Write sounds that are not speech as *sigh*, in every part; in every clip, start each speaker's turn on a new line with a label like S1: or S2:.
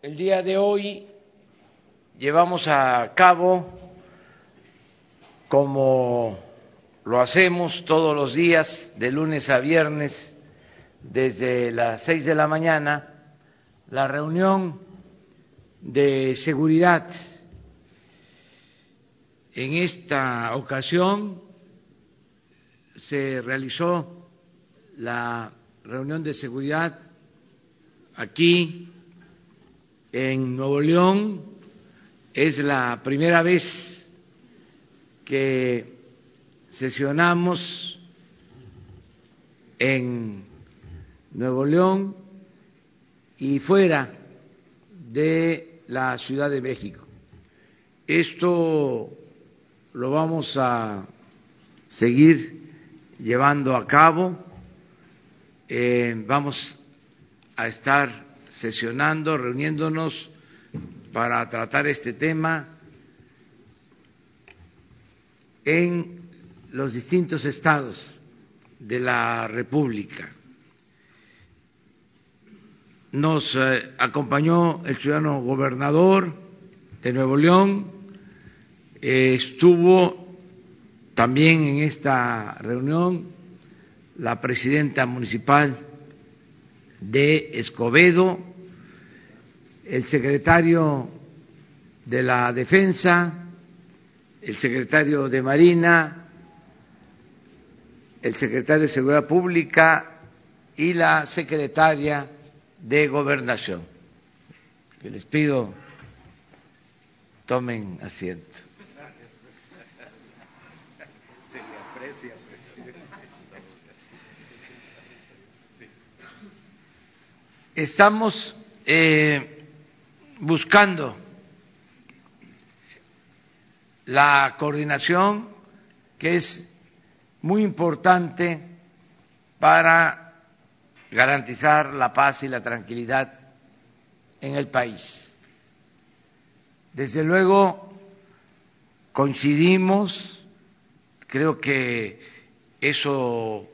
S1: El día de hoy llevamos a cabo, como lo hacemos todos los días, de lunes a viernes, desde las seis de la mañana, la reunión de seguridad. En esta ocasión se realizó la reunión de seguridad aquí en Nuevo León. Es la primera vez que sesionamos en Nuevo León y fuera de la Ciudad de México. Esto lo vamos a seguir llevando a cabo. Eh, vamos a estar sesionando, reuniéndonos para tratar este tema en los distintos estados de la República. Nos eh, acompañó el ciudadano gobernador de Nuevo León, eh, estuvo también en esta reunión la presidenta municipal de Escobedo, el secretario de la Defensa, el secretario de Marina, el secretario de Seguridad Pública y la secretaria de Gobernación. Les pido tomen asiento.
S2: Se le aprecia, presidente.
S1: Estamos eh, buscando la coordinación que es muy importante para garantizar la paz y la tranquilidad en el país. Desde luego coincidimos, creo que eso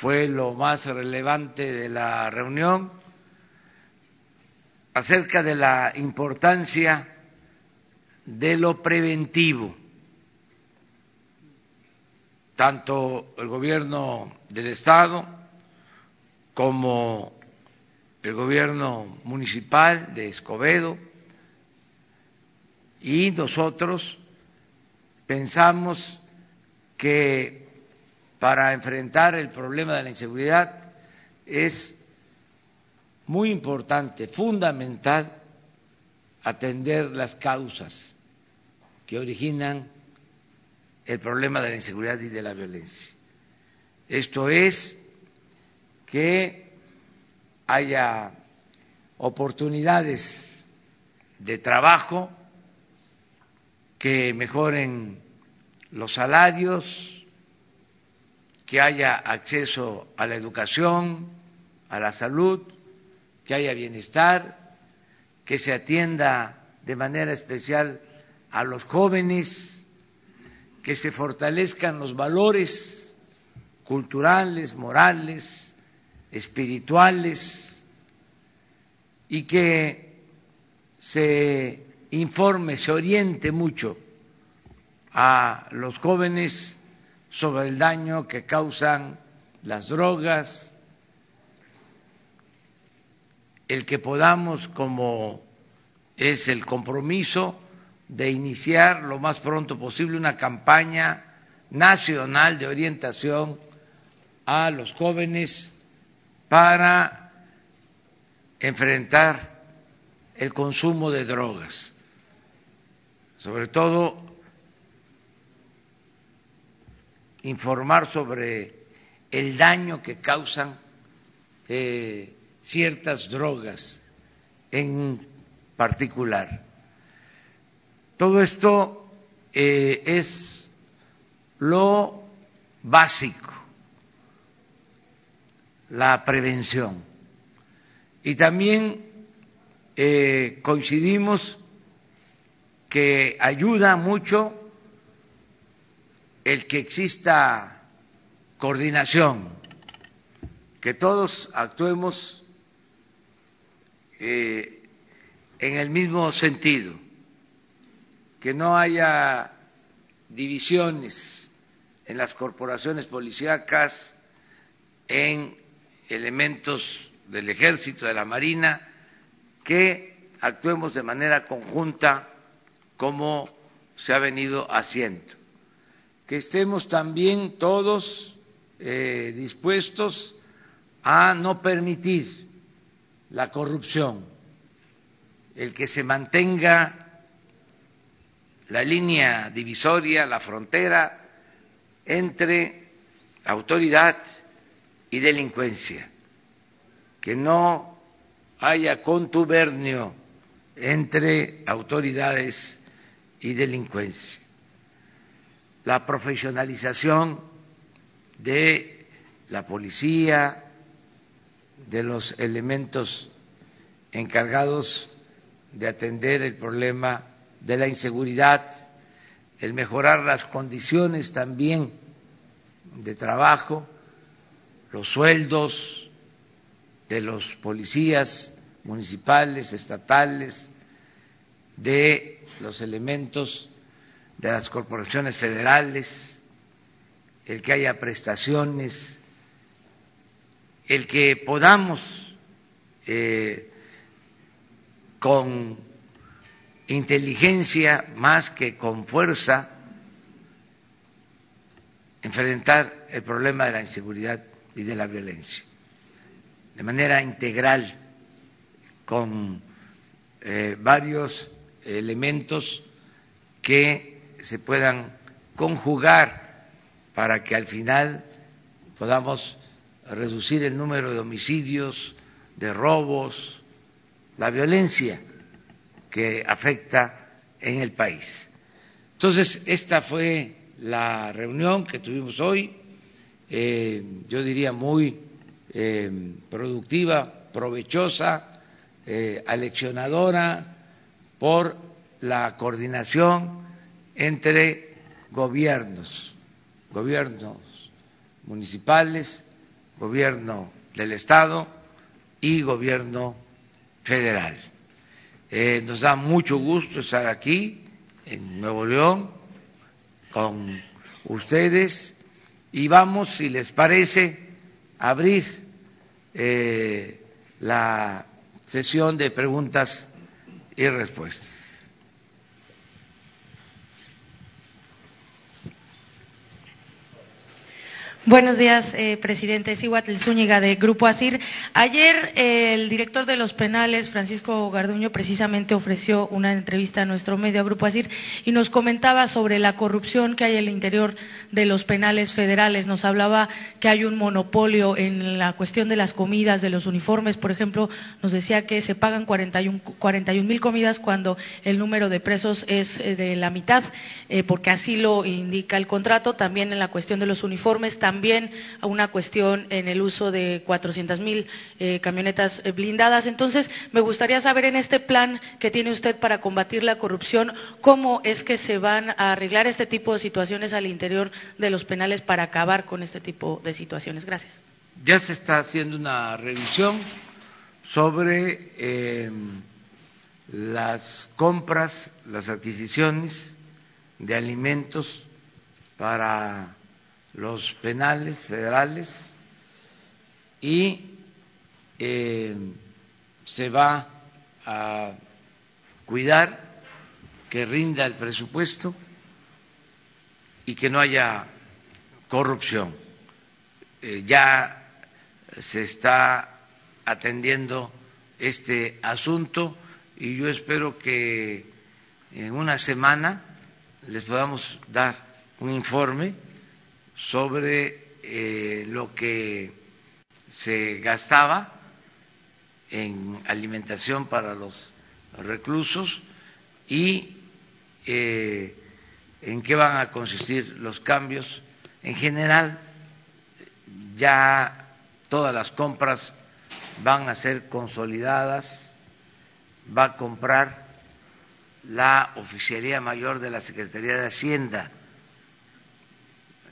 S1: fue lo más relevante de la reunión, acerca de la importancia de lo preventivo. Tanto el gobierno del Estado como el gobierno municipal de Escobedo y nosotros pensamos que para enfrentar el problema de la inseguridad es muy importante, fundamental, atender las causas que originan el problema de la inseguridad y de la violencia. Esto es que haya oportunidades de trabajo, que mejoren los salarios, que haya acceso a la educación, a la salud, que haya bienestar, que se atienda de manera especial a los jóvenes, que se fortalezcan los valores culturales, morales, espirituales y que se informe, se oriente mucho a los jóvenes sobre el daño que causan las drogas, el que podamos, como es el compromiso, de iniciar lo más pronto posible una campaña nacional de orientación a los jóvenes para enfrentar el consumo de drogas, sobre todo informar sobre el daño que causan eh, ciertas drogas en particular. Todo esto eh, es lo básico, la prevención. Y también eh, coincidimos que ayuda mucho el que exista coordinación, que todos actuemos eh, en el mismo sentido, que no haya divisiones en las corporaciones policíacas, en elementos del ejército, de la marina, que actuemos de manera conjunta como se ha venido haciendo. Que estemos también todos eh, dispuestos a no permitir la corrupción, el que se mantenga la línea divisoria, la frontera entre autoridad y delincuencia, que no haya contubernio entre autoridades y delincuencia, la profesionalización de la policía, de los elementos encargados de atender el problema de la inseguridad, el mejorar las condiciones también de trabajo, los sueldos de los policías municipales, estatales, de los elementos de las corporaciones federales, el que haya prestaciones, el que podamos eh, con inteligencia más que con fuerza enfrentar el problema de la inseguridad y de la violencia. De manera integral con eh, varios elementos que se puedan conjugar para que al final podamos reducir el número de homicidios, de robos, la violencia que afecta en el país. Entonces, esta fue la reunión que tuvimos hoy, eh, yo diría muy eh, productiva, provechosa, eh, aleccionadora por la coordinación entre gobiernos, gobiernos municipales, gobierno del Estado y gobierno federal. Eh, nos da mucho gusto estar aquí en Nuevo León con ustedes y vamos, si les parece, a abrir eh, la sesión de preguntas y respuestas.
S3: Buenos días, eh, presidente Cihuatl Zúñiga de Grupo ASIR. Ayer eh, el director de los penales, Francisco Garduño, precisamente ofreció una entrevista a nuestro medio, a Grupo ASIR, y nos comentaba sobre la corrupción que hay en el interior de los penales federales. Nos hablaba que hay un monopolio en la cuestión de las comidas, de los uniformes. Por ejemplo, nos decía que se pagan 41 mil comidas cuando el número de presos es eh, de la mitad, eh, porque así lo indica el contrato. También en la cuestión de los uniformes, también a una cuestión en el uso de 400 mil eh, camionetas eh, blindadas. Entonces, me gustaría saber en este plan que tiene usted para combatir la corrupción, cómo es que se van a arreglar este tipo de situaciones al interior de los penales para acabar con este tipo de situaciones. Gracias.
S1: Ya se está haciendo una revisión sobre eh, las compras, las adquisiciones de alimentos para los penales federales y eh, se va a cuidar que rinda el presupuesto y que no haya corrupción. Eh, ya se está atendiendo este asunto y yo espero que en una semana les podamos dar un informe sobre eh, lo que se gastaba en alimentación para los reclusos y eh, en qué van a consistir los cambios. En general, ya todas las compras van a ser consolidadas, va a comprar la Oficialía Mayor de la Secretaría de Hacienda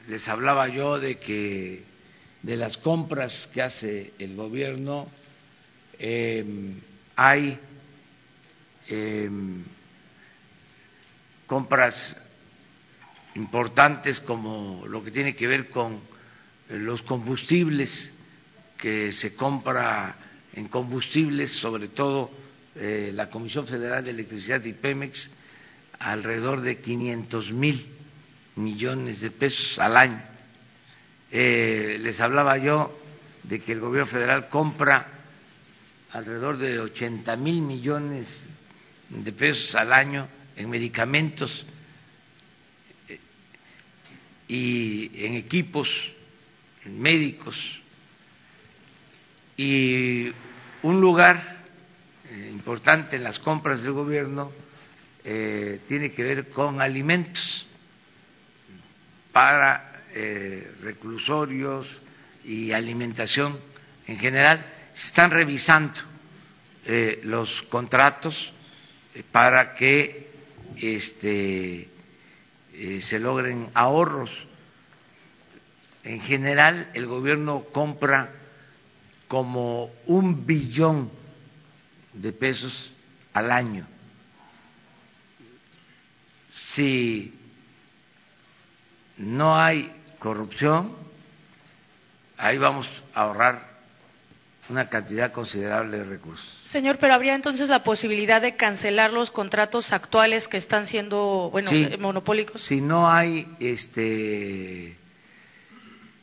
S1: les hablaba yo de que de las compras que hace el gobierno em, hay em, compras importantes como lo que tiene que ver con los combustibles que se compra en combustibles, sobre todo eh, la Comisión Federal de Electricidad y Pemex, alrededor de 500 mil millones de pesos al año. Eh, les hablaba yo de que el gobierno federal compra alrededor de 80 mil millones de pesos al año en medicamentos eh, y en equipos médicos y un lugar eh, importante en las compras del gobierno tiene que ver con alimentos para reclusorios y alimentación en general. Se están revisando los contratos para que este, eh, se logren ahorros. En general, el gobierno compra como un billón de pesos al año. Si no hay corrupción, ahí vamos a ahorrar una cantidad considerable de recursos.
S3: Señor, pero habría entonces la posibilidad de cancelar los contratos actuales que están siendo, bueno, eh, monopólicos.
S1: Si no hay este,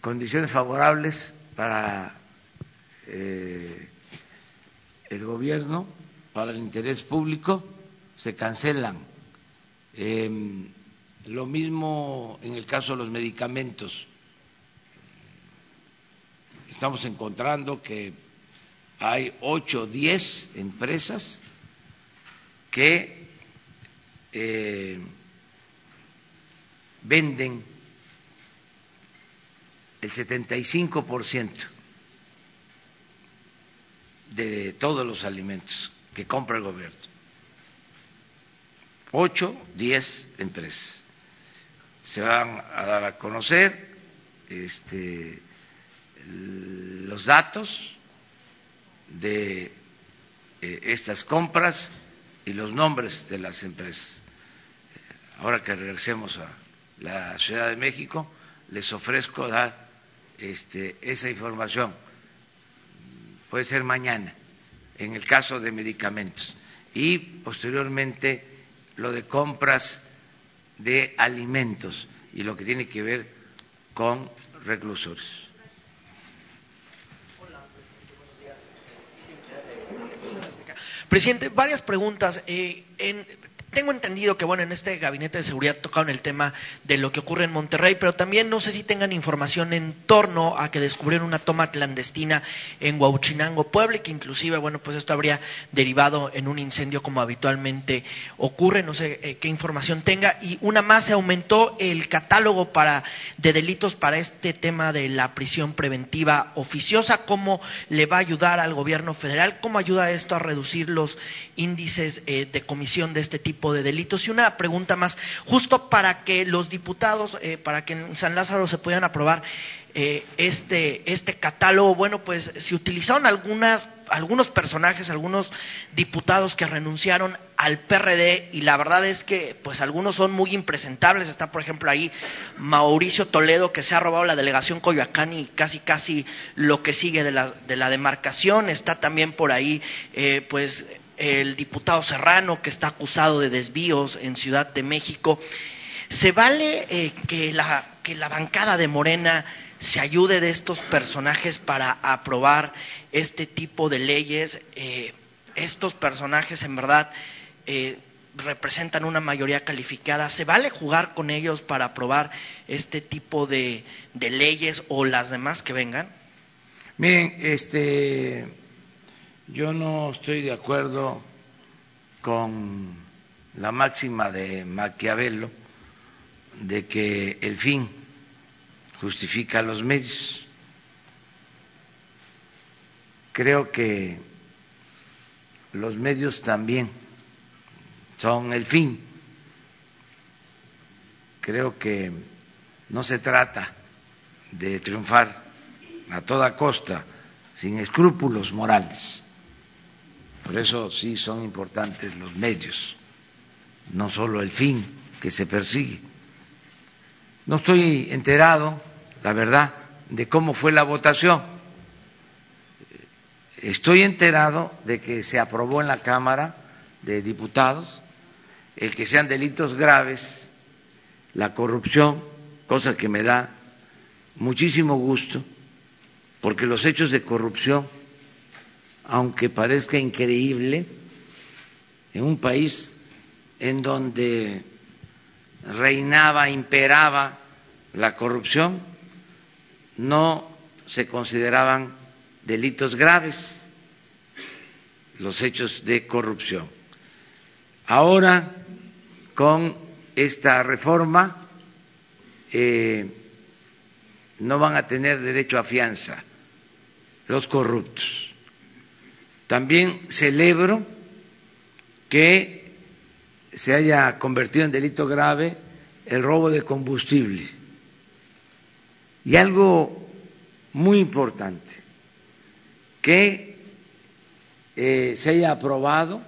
S1: condiciones favorables para eh, el gobierno, para el interés público, se cancelan. Em, lo mismo en el caso de los medicamentos. Estamos encontrando que hay ocho o diez empresas que eh, venden el 75% de todos los alimentos que compra el gobierno. Ocho, diez empresas. Se van a dar a conocer este, los datos de eh, estas compras y los nombres de las empresas. Ahora que regresemos a la Ciudad de México, les ofrezco dar este, esa información. Puede ser mañana, en el caso de medicamentos. Y posteriormente lo de compras de alimentos y lo que tiene que ver con reclusores.
S4: Presidente, varias preguntas. Eh, en, tengo entendido que, bueno, en este gabinete de seguridad tocaron el tema de lo que ocurre en Monterrey, pero también no sé si tengan información en torno a que descubrieron una toma clandestina en Huauchinango, Puebla, y que inclusive, bueno, pues esto habría derivado en un incendio como habitualmente ocurre, no sé eh, qué información tenga. Y una más, se aumentó el catálogo para, de delitos para este tema de la prisión preventiva oficiosa. ¿Cómo le va a ayudar al gobierno federal? ¿Cómo ayuda esto a reducir los índices eh, de comisión de este tipo? De delitos. Y una pregunta más, justo para que los diputados, eh, para que en San Lázaro se puedan aprobar eh, este, este catálogo, bueno, pues se utilizaron algunas, algunos personajes, algunos diputados que renunciaron al PRD y la verdad es que pues algunos son muy impresentables. Está, por ejemplo, ahí Mauricio Toledo que se ha robado la delegación Coyoacán y casi casi lo que sigue de la, de la demarcación. Está también por ahí eh, pues el diputado Serrano, que está acusado de desvíos en Ciudad de México. ¿Se vale eh, que, la, bancada de Morena se ayude de estos personajes para aprobar este tipo de leyes? Eh, estos personajes en verdad eh, representan una mayoría calificada. ¿Se vale jugar con ellos para aprobar este tipo de, de leyes o las demás que vengan?
S1: Miren, este, yo no estoy de acuerdo con la máxima de Maquiavelo de que el fin justifica los medios. Creo que los medios también son el fin. Creo que no se trata de triunfar a toda costa, sin escrúpulos morales Por eso sí son importantes los medios, no solo el fin que se persigue. No estoy enterado, la verdad, de cómo fue la votación. Estoy enterado de que se aprobó en la Cámara de Diputados el que sean delitos graves, la corrupción, cosa que me da muchísimo gusto, porque los hechos de corrupción, aunque parezca increíble, en un país en donde reinaba, imperaba la corrupción, no se consideraban delitos graves los hechos de corrupción. Ahora, con esta reforma, eh, no van a tener derecho a fianza los corruptos. También celebro que se haya convertido en delito grave el robo de combustible. Y algo muy importante, que eh, se haya aprobado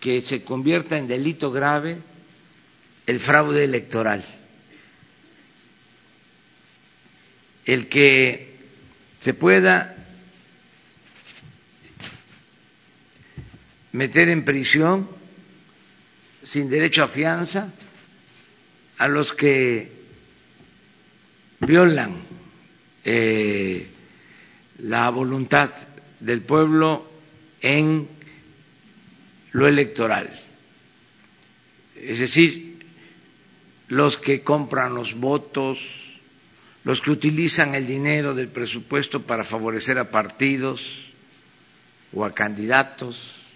S1: que se convierta en delito grave el fraude electoral. El que se pueda meter en prisión sin derecho a fianza a los que violan eh, la voluntad del pueblo en lo electoral. Es decir, los que compran los votos, los que utilizan el dinero del presupuesto para favorecer a partidos o a candidatos,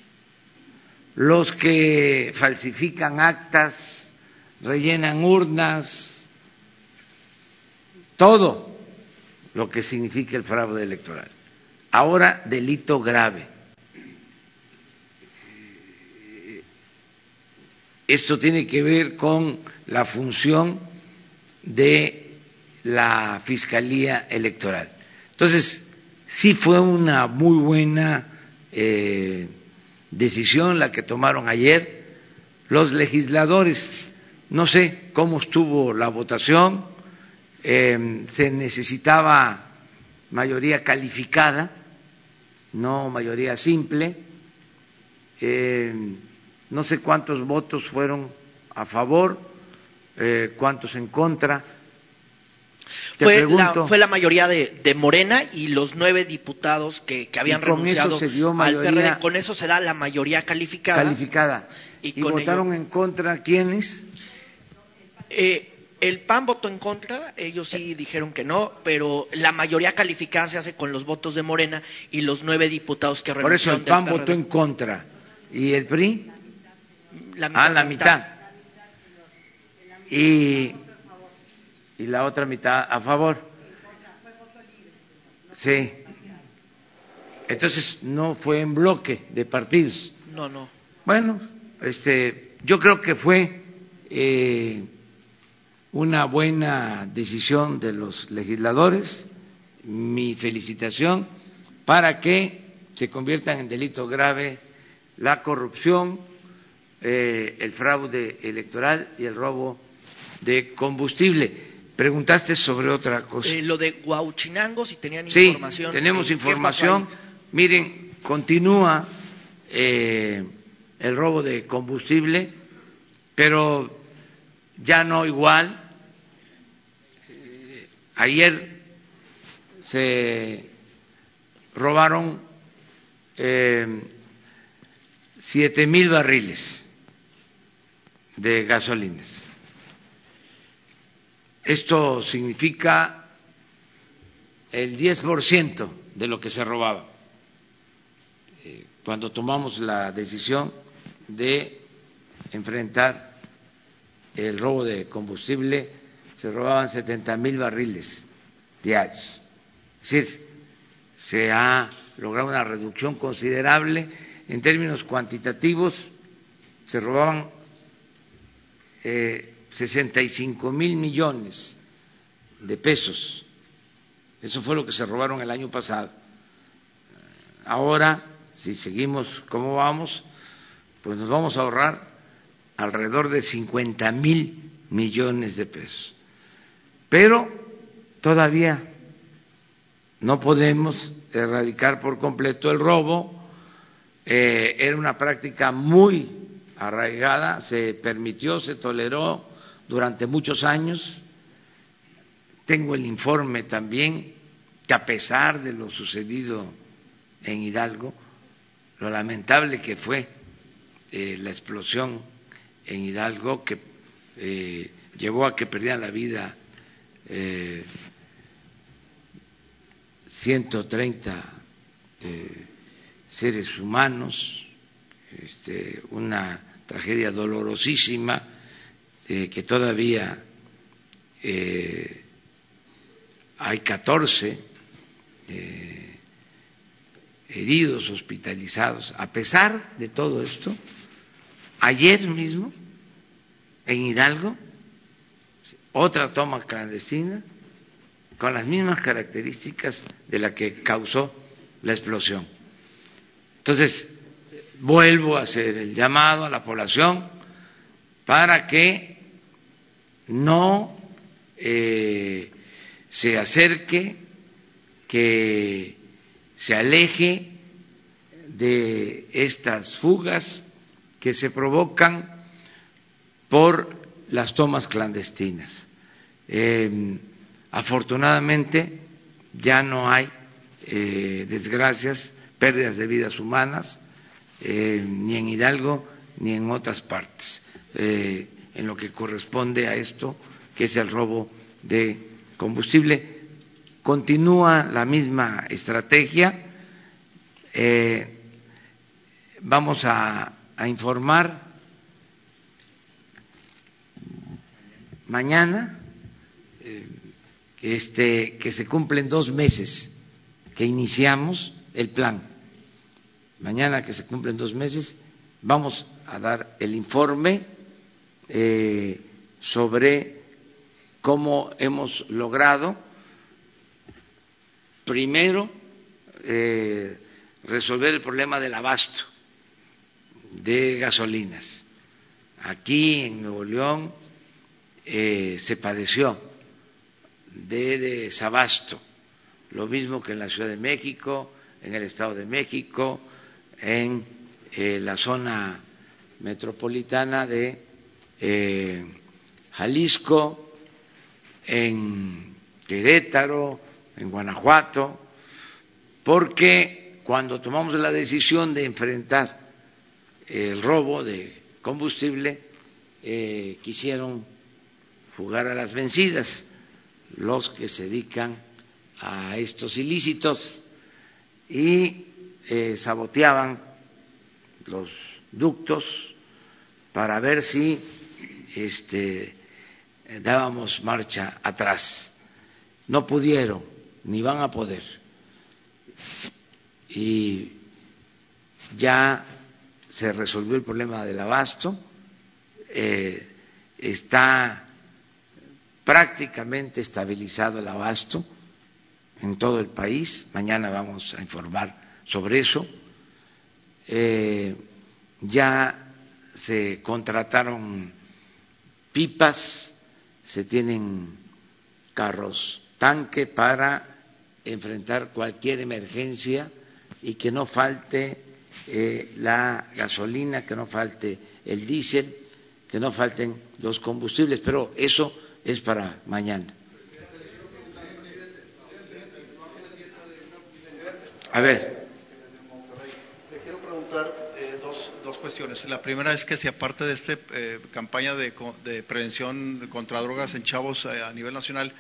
S1: los que falsifican actas, rellenan urnas, todo lo que significa el fraude electoral. Ahora, delito grave. Esto tiene que ver con la función de la Fiscalía Electoral. Entonces, sí fue una muy buena eh, decisión la que tomaron ayer los legisladores. No sé cómo estuvo la votación, eh, se necesitaba mayoría calificada, no mayoría simple. Eh, no sé cuántos votos fueron a favor, eh, cuántos en contra.
S4: Fue, la, fue, la, mayoría de, Morena y los nueve diputados que, habían y con eso se dio mayoría, Con eso se da la mayoría calificada.
S1: Calificada. ¿Y, votaron en contra quiénes?
S4: Eh, el PAN votó en contra, ellos sí dijeron que no, pero la mayoría calificada se hace con los votos de Morena y los nueve diputados que
S1: Por eso el PAN votó en contra. ¿Y el PRI? La mitad, ah, la mitad. Y, y la otra mitad a favor. Sí. Entonces no fue en bloque de partidos.
S4: No, no.
S1: Bueno, este, yo creo que fue eh, una buena decisión de los legisladores. Mi felicitación para que se conviertan en delito grave la corrupción, eh, el fraude electoral y el robo de combustible. Preguntaste sobre otra cosa.
S4: Eh, lo de Guauchinango, si tenían
S1: sí,
S4: información.
S1: tenemos información. Miren, continúa eh, el robo de combustible, pero ya no igual. ayer se robaron siete mil barriles de gasolinas. Esto significa el 10% de lo que se robaba eh, cuando tomamos la decisión de enfrentar el robo de combustible, se robaban 70 mil barriles diarios. Es decir, se ha logrado una reducción considerable en términos cuantitativos, se robaban eh, 65 mil millones de pesos. Eso fue lo que se robaron el año pasado. Ahora si seguimos como vamos, pues nos vamos a ahorrar alrededor de 50 mil millones de pesos. Pero todavía no podemos erradicar por completo el robo. Eh, era una práctica muy arraigada, se permitió, se toleró durante muchos años. Tengo el informe también que a pesar de lo sucedido en Hidalgo, lo lamentable que fue eh, la explosión en Hidalgo que eh, llevó a que perdieran la vida eh, 130 eh, seres humanos, este, una tragedia dolorosísima eh, que todavía hay 14 heridos hospitalizados. A pesar de todo esto, ayer mismo en Hidalgo, otra toma clandestina con las mismas características de la que causó la explosión. Entonces, vuelvo a hacer el llamado a la población para que no eh, se acerque, que se aleje de estas fugas que se provocan por las tomas clandestinas. Eh, afortunadamente ya no hay eh, desgracias, pérdidas de vidas humanas, eh, ni en Hidalgo ni en otras partes, en lo que corresponde a esto, que es el robo de combustible continúa la misma estrategia. Eh, vamos a, informar mañana eh, este, que se cumplen dos meses que iniciamos el plan. Mañana que se cumplen dos meses vamos a dar el informe eh, sobre cómo hemos logrado primero eh, resolver el problema del abasto de gasolinas. Aquí en Nuevo León eh, se padeció de desabasto, lo mismo que en la Ciudad de México, en el Estado de México, en la zona metropolitana de Jalisco, en Querétaro, en Guanajuato, porque cuando tomamos la decisión de enfrentar el robo de combustible, eh, quisieron jugar a las vencidas los que se dedican a estos ilícitos y eh, saboteaban los ductos para ver si este, dábamos marcha atrás. No pudieron ni van a poder. Y ya se resolvió el problema del abasto, eh, está prácticamente estabilizado el abasto en todo el país, mañana vamos a informar sobre eso, eh, ya se contrataron pipas, se tienen carros tanque para enfrentar cualquier emergencia y que no falte eh, la gasolina, que no falte el diésel, que no falten los combustibles, pero eso es para mañana. A ver.
S2: Quiero preguntar cuestiones. La primera es que si aparte de esta eh, campaña de, de, prevención contra drogas en chavos a nivel nacional,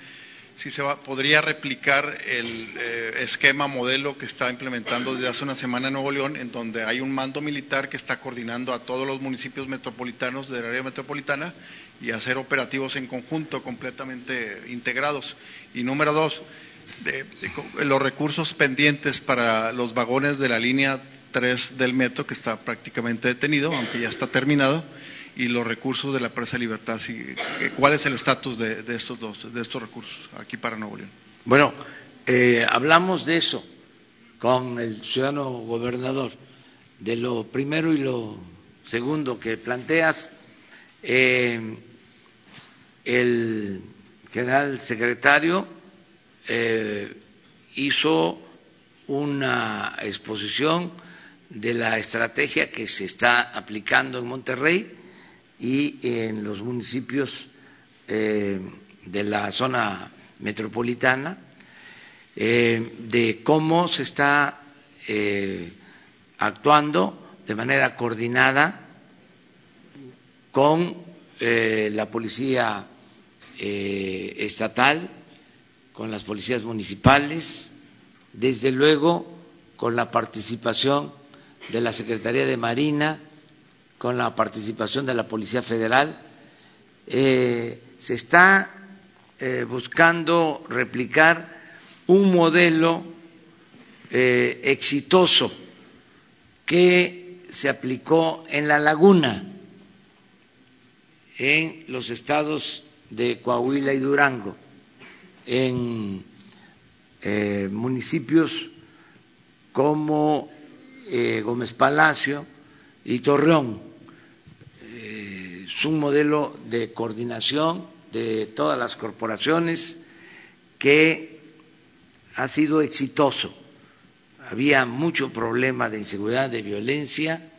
S2: si se va, podría replicar el eh, esquema modelo que está implementando desde hace una semana en Nuevo León, en donde hay un mando militar que está coordinando a todos los municipios metropolitanos del área metropolitana y hacer operativos en conjunto completamente integrados. Y número dos, los recursos pendientes para los vagones de la línea 3 del metro, que está prácticamente detenido, aunque ya está terminado y los recursos de la presa Libertad. ¿Cuál es el estatus de, estos dos, de estos recursos aquí para Nuevo León?
S1: Bueno, eh, hablamos de eso con el ciudadano gobernador de lo primero y lo segundo que planteas. Eh, el general secretario eh, hizo una exposición de la estrategia que se está aplicando en Monterrey y en los municipios eh, de la zona metropolitana, eh, de cómo se está actuando de manera coordinada con la policía estatal, con las policías municipales, desde luego con la participación de la Secretaría de Marina, con la participación de la Policía Federal. Eh, se está eh, buscando replicar un modelo eh, exitoso que se aplicó en la laguna, en los estados de Coahuila y Durango, en municipios como eh, Gómez Palacio y Torreón. Eh, es un modelo de coordinación de todas las corporaciones que ha sido exitoso. Había mucho problema de inseguridad, de violencia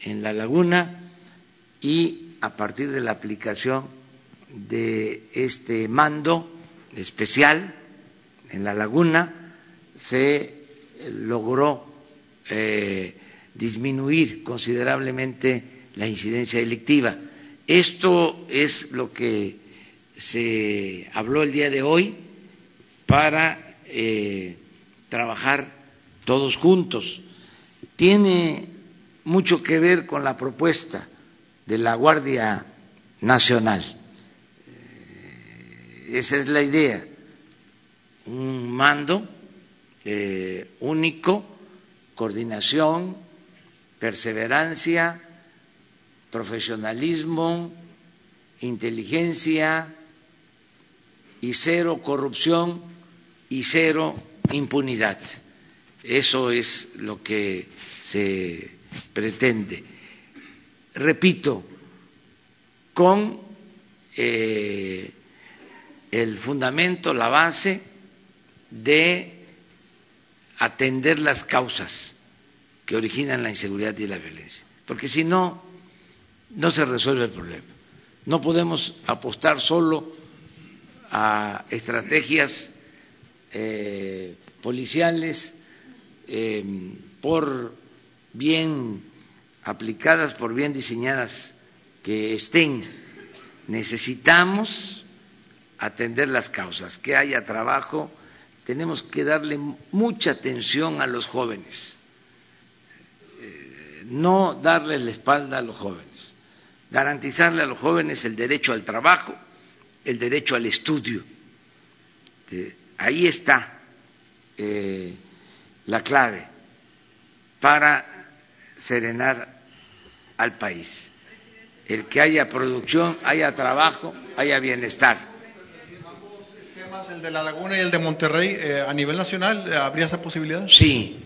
S1: en la laguna y a partir de la aplicación de este mando especial en la laguna se logró eh, disminuir considerablemente la incidencia delictiva. Esto es lo que se habló el día de hoy para eh, trabajar todos juntos. Tiene mucho que ver con la propuesta de la Guardia Nacional. Eh, esa es la idea un mando único, coordinación, perseverancia, profesionalismo, inteligencia y cero corrupción y cero impunidad. Eso es lo que se pretende. Repito, con eh, el fundamento, la base de atender las causas que originan la inseguridad y la violencia, porque si no, no se resuelve el problema. No podemos apostar solo a estrategias eh, policiales eh, por bien aplicadas, por bien diseñadas que estén. Necesitamos atender las causas, que haya trabajo tenemos que darle mucha atención a los jóvenes, eh, no darles la espalda a los jóvenes, garantizarle a los jóvenes el derecho al trabajo, el derecho al estudio. ahí está eh, la clave para serenar al país. El que haya producción, haya trabajo, haya bienestar
S2: el de La Laguna y el de Monterrey, eh, a nivel nacional, eh, ¿habría esa posibilidad?
S1: Sí,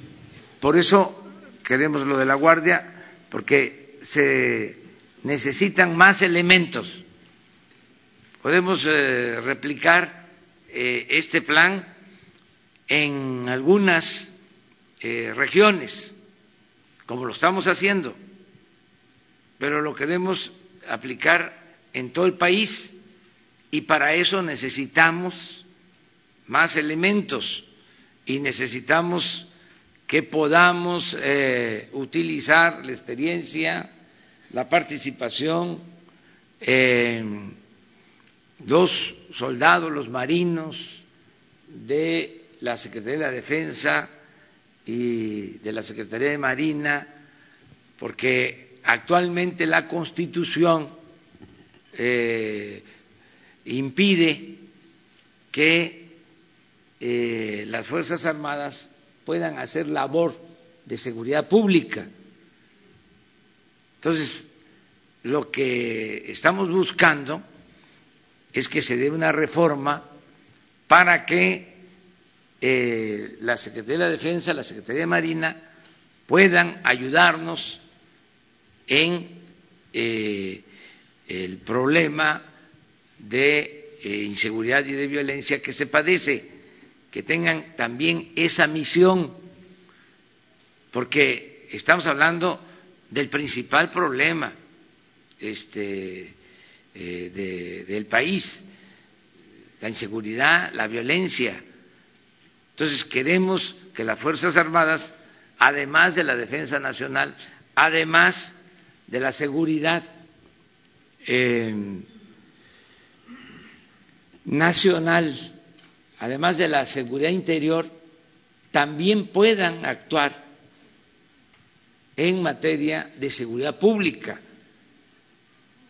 S1: por eso queremos lo de la Guardia, porque se necesitan más elementos. Podemos eh, replicar este plan en algunas regiones, como lo estamos haciendo, pero lo queremos aplicar en todo el país y para eso necesitamos más elementos y necesitamos que podamos eh, utilizar la experiencia, la participación, eh, los soldados, los marinos de la Secretaría de la Defensa y de la Secretaría de Marina, porque actualmente la Constitución eh, impide que eh, las Fuerzas Armadas puedan hacer labor de seguridad pública. Entonces, lo que estamos buscando es que se dé una reforma para que eh, la Secretaría de la Defensa, la Secretaría de Marina puedan ayudarnos en eh, el problema de eh, inseguridad y de violencia que se padece, que tengan también esa misión, porque estamos hablando del principal problema este, del país, la inseguridad, la violencia. Entonces queremos que las Fuerzas Armadas, además de la defensa nacional, además de la seguridad eh, nacional, además de la seguridad interior, también puedan actuar en materia de seguridad pública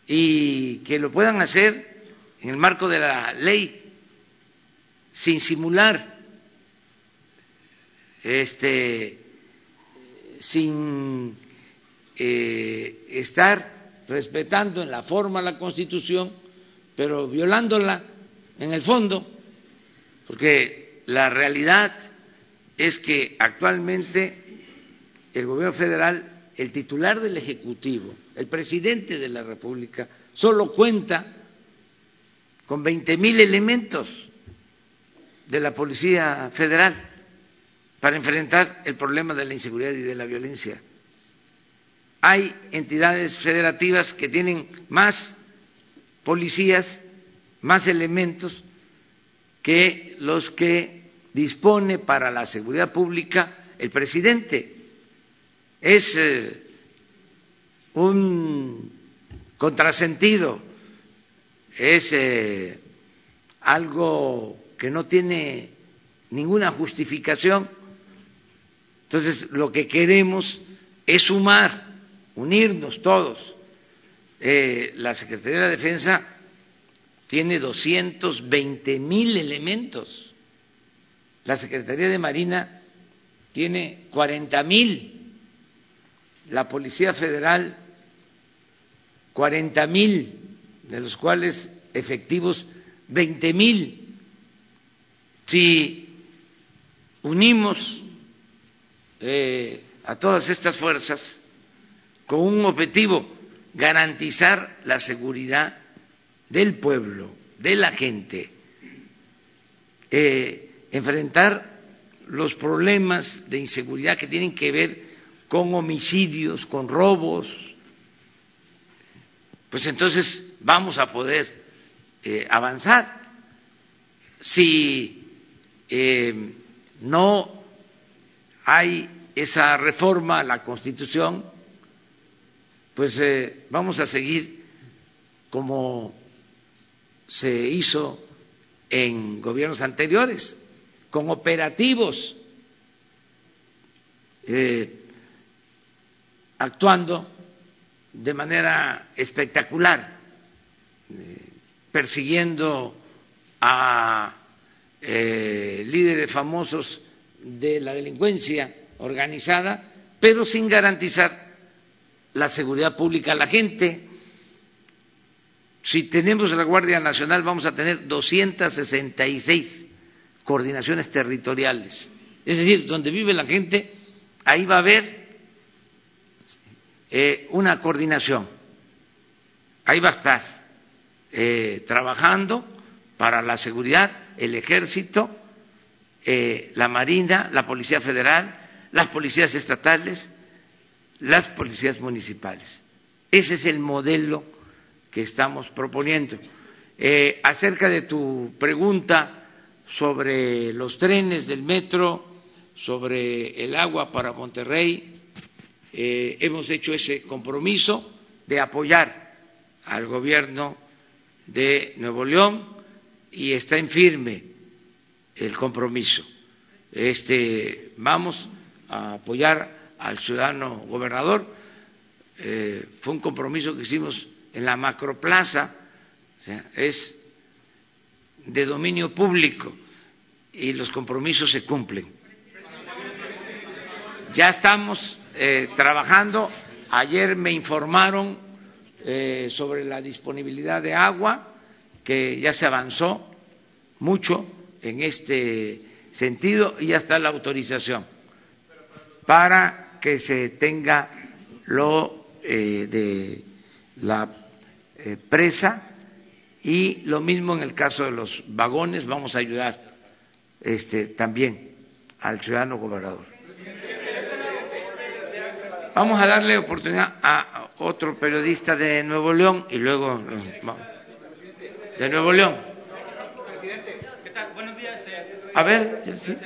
S1: y que lo puedan hacer en el marco de la ley, sin simular, este, sin eh, estar respetando en la forma la Constitución, pero violándola en el fondo, porque la realidad es que actualmente el gobierno federal, el titular del Ejecutivo, el presidente de la República, solo cuenta con veinte mil elementos de la Policía Federal para enfrentar el problema de la inseguridad y de la violencia. Hay entidades federativas que tienen más policías, más elementos que los que dispone para la seguridad pública el presidente. Es eh, un contrasentido es eh, algo que no tiene ninguna justificación. Entonces, lo que queremos es sumar, unirnos todos. Eh, la Secretaría de la Defensa tiene 220 mil elementos. La Secretaría de Marina tiene 40 mil. La Policía Federal, 40 mil de los cuales efectivos veinte mil. Si unimos eh, a todas estas fuerzas con un objetivo, garantizar la seguridad del pueblo, de la gente, eh, enfrentar los problemas de inseguridad que tienen que ver con homicidios, con robos, pues entonces vamos a poder eh, avanzar. Si eh, no hay esa reforma a la Constitución, pues vamos a seguir como se hizo en gobiernos anteriores, con operativos, actuando de manera espectacular, eh, persiguiendo a eh, líderes famosos de la delincuencia organizada, pero sin garantizar la seguridad pública a la gente. Si tenemos la Guardia Nacional vamos a tener 266 coordinaciones territoriales. Es decir, donde vive la gente, ahí va a haber eh, una coordinación. Ahí va a estar eh, trabajando para la seguridad el ejército, eh, la Marina, la Policía Federal, las policías estatales, las policías municipales. Ese es el modelo que estamos proponiendo. acerca de tu pregunta sobre los trenes del metro, sobre el agua para Monterrey, eh, hemos hecho ese compromiso de apoyar al gobierno de Nuevo León y está en firme el compromiso. Este, vamos a apoyar al ciudadano gobernador. Eh, fue un compromiso que hicimos en la macroplaza, es de dominio público y los compromisos se cumplen. Ya estamos eh, trabajando. Ayer me informaron eh, sobre la disponibilidad de agua, que ya se avanzó mucho en este sentido y ya está la autorización para que se tenga lo eh, de la eh, presa y lo mismo en el caso de los vagones, vamos a ayudar este, también al ciudadano gobernador. Vamos a darle oportunidad a otro periodista de Nuevo León y luego de Nuevo León.
S5: ¿Qué tal? Buenos días.
S1: Eh. A ver, ¿sí?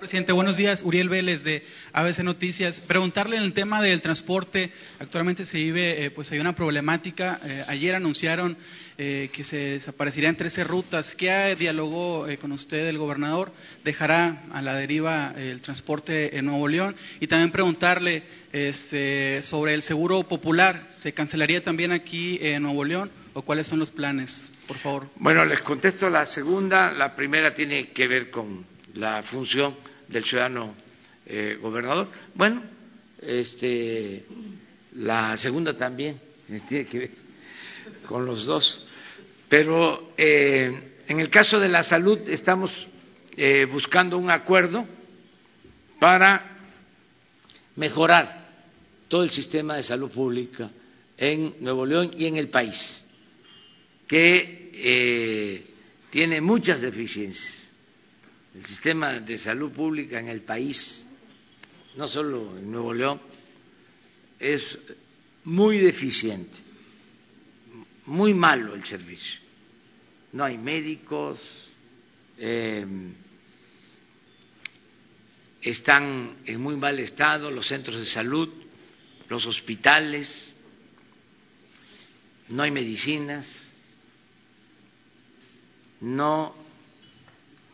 S5: Presidente, buenos días. Uriel Vélez de ABC Noticias. Preguntarle en el tema del transporte. Actualmente se vive, eh, pues hay una problemática. Eh, ayer anunciaron eh, que se desaparecerían 13 rutas. ¿Qué dialogó con usted el gobernador? ¿Dejará a la deriva el transporte en Nuevo León? Y también preguntarle este, sobre el seguro popular. ¿Se cancelaría también aquí en Nuevo León o cuáles son los planes? Por favor.
S1: Bueno, les contesto la segunda. La primera tiene que ver con la función del ciudadano eh, gobernador. Bueno, este, la segunda también *laughs* tiene que ver con los dos. Pero eh, en el caso de la salud estamos eh, buscando un acuerdo para mejorar todo el sistema de salud pública en Nuevo León y en el país, que tiene muchas deficiencias el sistema de salud pública en el país, no solo en Nuevo León, es muy deficiente, muy malo el servicio. No hay médicos, eh, están en muy mal estado los centros de salud, los hospitales, no hay medicinas, no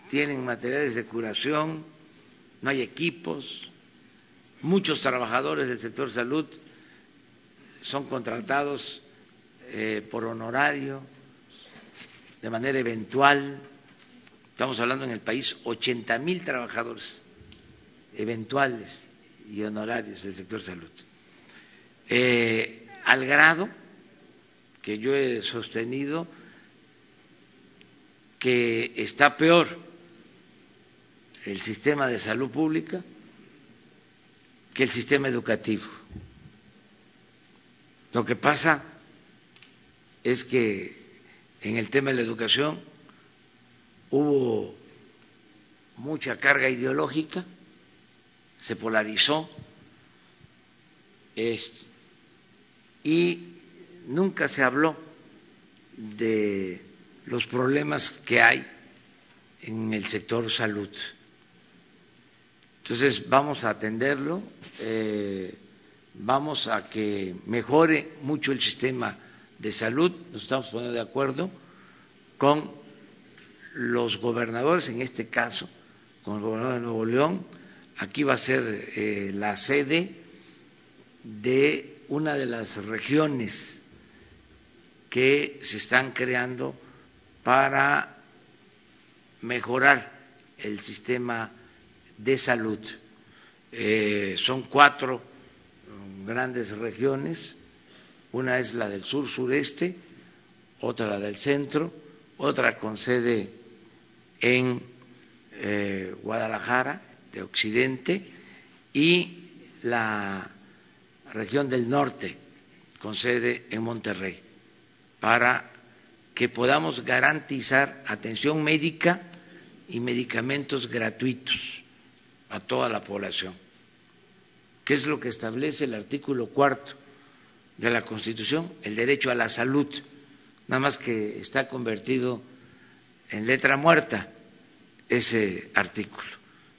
S1: tienen materiales de curación, no hay equipos, muchos trabajadores del sector salud son contratados eh, por honorario, de manera eventual. Estamos hablando en el país 80 mil trabajadores eventuales y honorarios del sector salud. Eh, al grado que yo he sostenido que está peor el sistema de salud pública que el sistema educativo. Lo que pasa es que en el tema de la educación hubo mucha carga ideológica, se polarizó y nunca se habló de los problemas que hay en el sector salud. Entonces vamos a atenderlo, eh, vamos a que mejore mucho el sistema de salud, nos estamos poniendo de acuerdo con los gobernadores, en este caso, con el gobernador de Nuevo León, aquí va a ser eh, la sede de una de las regiones que se están creando para mejorar el sistema de salud. Eh, son cuatro grandes regiones, una es la del sur sureste, otra la del centro, otra con sede en eh, Guadalajara de Occidente y la región del norte con sede en Monterrey para que podamos garantizar atención médica y medicamentos gratuitos a toda la población, que es lo que establece el artículo cuarto de la Constitución, el derecho a la salud, nada más que está convertido en letra muerta ese artículo.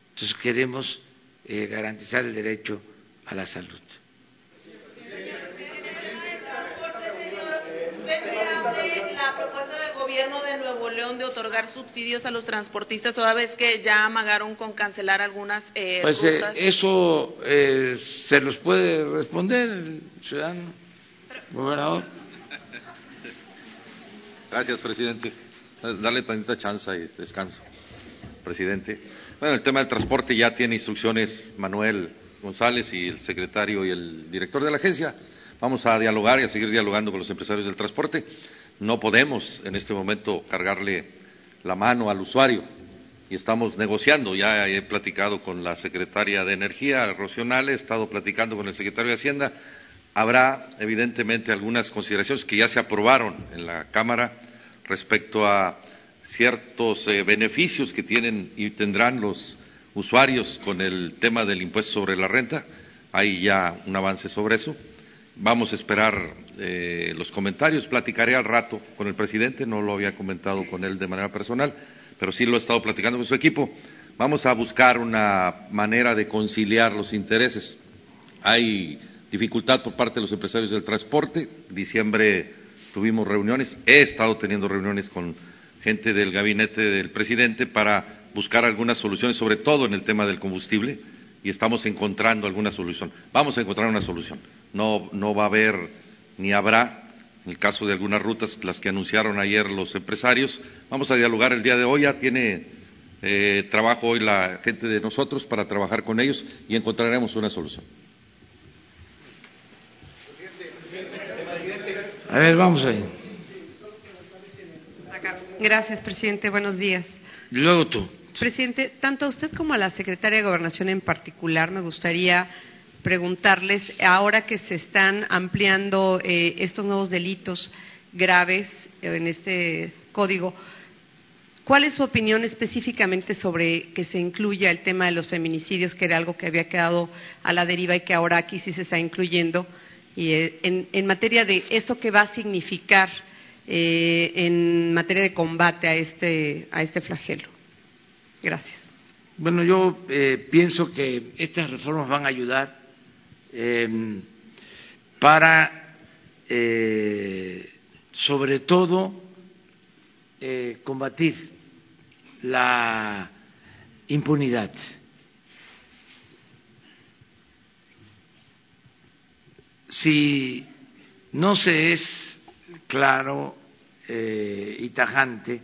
S1: Entonces queremos eh, garantizar el derecho a la salud.
S6: Gobierno de Nuevo León de otorgar subsidios a los transportistas toda vez que ya amagaron con cancelar algunas eh,
S1: pues, eh, eso eh, se los puede responder el ciudadano gobernador.
S7: Gracias, presidente. Darle tantita chance y descanso, presidente. Bueno, el tema del transporte ya tiene instrucciones Manuel González y el secretario y el director de la agencia. Vamos a dialogar y a seguir dialogando con los empresarios del transporte. No podemos en este momento cargarle la mano al usuario. y estamos negociando. Ya he platicado con la secretaria de Energía, Rocional, he estado platicando con el secretario de Hacienda. Habrá, evidentemente, algunas consideraciones que ya se aprobaron en la Cámara respecto a ciertos eh, beneficios que tienen y tendrán los usuarios con el tema del impuesto sobre la renta. Hay ya un avance sobre eso. Vamos a esperar eh, los comentarios. Platicaré al rato con el presidente, no lo había comentado con él de manera personal pero sí lo he estado platicando con su equipo. Vamos a buscar una manera de conciliar los intereses. Hay dificultad por parte de los empresarios del transporte. Diciembre tuvimos reuniones, he estado teniendo reuniones con gente del gabinete del presidente para buscar algunas soluciones, sobre todo en el tema del combustible, y estamos encontrando alguna solución. Vamos a encontrar una solución. No, no va a haber ni habrá en el caso de algunas rutas, las que anunciaron ayer los empresarios. Vamos a dialogar el día de hoy, ya tiene eh, trabajo hoy la gente de nosotros para trabajar con ellos y encontraremos una solución.
S1: A ver, vamos ahí.
S8: Gracias, presidente. Buenos días.
S1: Luego tú.
S8: Presidente, tanto a usted como a la secretaria de Gobernación en particular, me gustaría preguntarles, ahora que se están ampliando eh, estos nuevos delitos graves en este código, ¿cuál es su opinión específicamente sobre que se incluya el tema de los feminicidios, que era algo que había quedado a la deriva y que ahora aquí sí se está incluyendo? Y eh, en, materia de eso que va a significar eh, en materia de combate a este, a este flagelo. Gracias.
S1: Bueno, yo pienso que estas reformas van a ayudar Em, para, eh, sobre todo, eh, combatir la impunidad. Si no se es claro eh, y tajante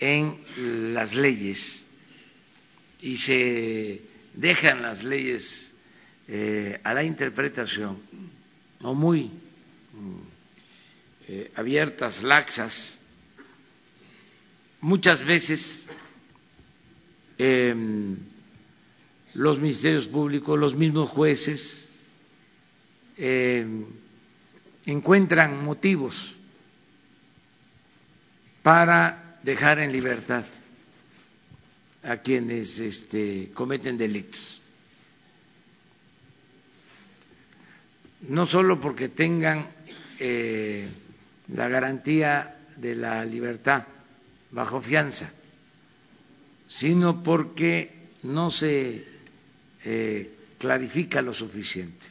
S1: en las leyes. Y se dejan las leyes eh, a la interpretación, no muy mm, eh, abiertas, laxas, muchas veces em, los ministerios públicos, los mismos jueces, em, encuentran motivos para dejar en libertad a quienes este, cometen delitos. no solo porque tengan eh, la garantía de la libertad bajo fianza, sino porque no se eh, clarifica lo suficiente.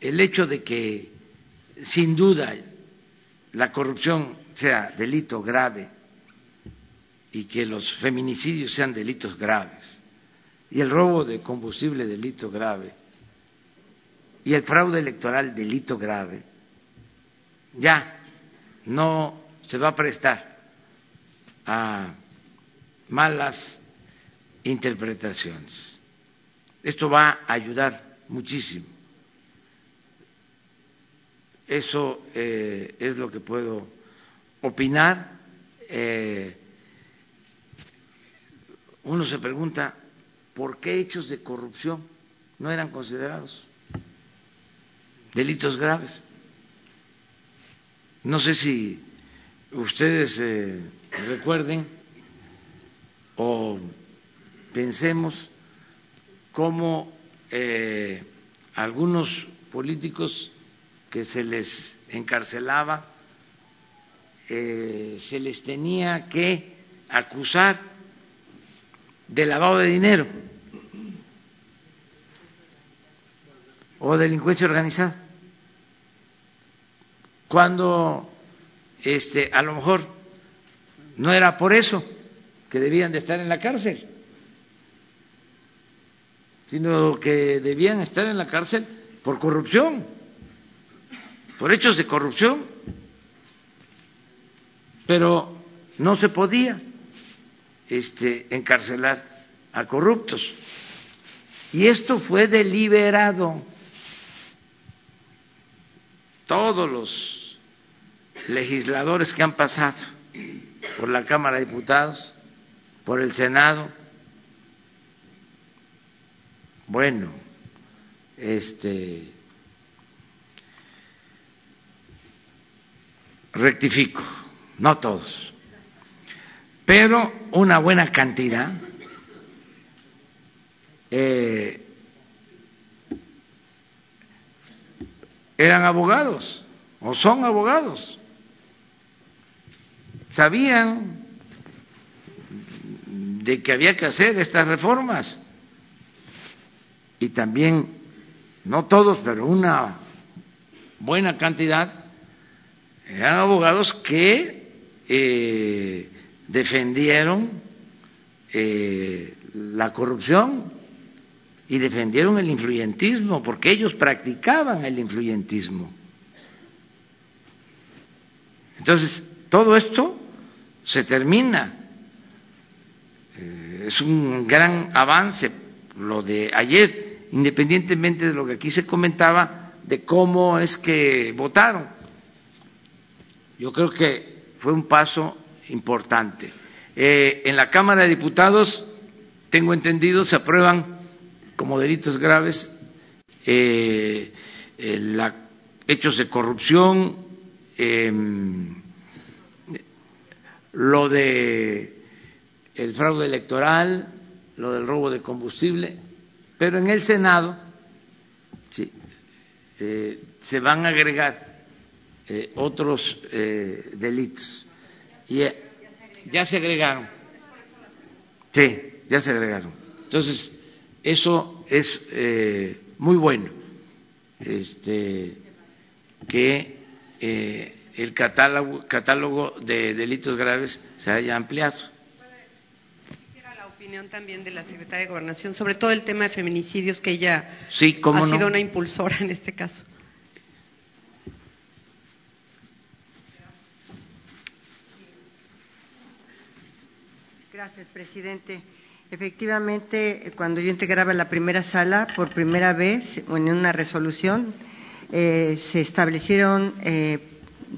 S1: El hecho de que, sin duda, la corrupción sea delito grave y que los feminicidios sean delitos graves y el robo de combustible delito grave, y el fraude electoral delito grave, ya no se va a prestar a malas interpretaciones. Esto va a ayudar muchísimo. Eso eh, es lo que puedo opinar. Eh, uno se pregunta, ¿por qué hechos de corrupción no eran considerados? delitos graves. No sé si ustedes eh, recuerden o pensemos cómo eh, algunos políticos que se les encarcelaba eh, se les tenía que acusar de lavado de dinero o delincuencia organizada. Cuando este, a lo mejor no era por eso que debían de estar en la cárcel, sino que debían estar en la cárcel por corrupción, por hechos de corrupción, pero no se podía este, encarcelar a corruptos. Y esto fue deliberado todos los legisladores que han pasado por la Cámara de Diputados por el Senado. Bueno, este rectifico, no todos, pero una buena cantidad eh, eran abogados o son abogados. Sabían de que había que hacer estas reformas y también, no todos, pero una buena cantidad, eran abogados que eh, defendieron eh, la corrupción y defendieron el influyentismo, porque ellos practicaban el influyentismo. Entonces, todo esto se termina. Eh, es un gran avance lo de ayer, independientemente de lo que aquí se comentaba de cómo es que votaron. Yo creo que fue un paso importante. Eh, en la Cámara de Diputados, tengo entendido, se aprueban como delitos graves eh, hechos de corrupción, em, lo de el fraude electoral, lo del robo de combustible, pero en el Senado eh, se van a agregar eh, otros eh, delitos. Y ya se agregaron. Sí, ya se agregaron. Entonces, eso es muy bueno. Este, que el catálogo, catálogo de delitos graves se haya ampliado.
S8: Quisiera la opinión también de la secretaria de Gobernación sobre todo el tema de feminicidios, que ella
S1: sí,
S8: ha
S1: sido
S8: una impulsora en este caso.
S9: Gracias, presidente. Efectivamente, cuando yo integraba la primera sala, por primera vez, en una resolución, eh, se establecieron eh,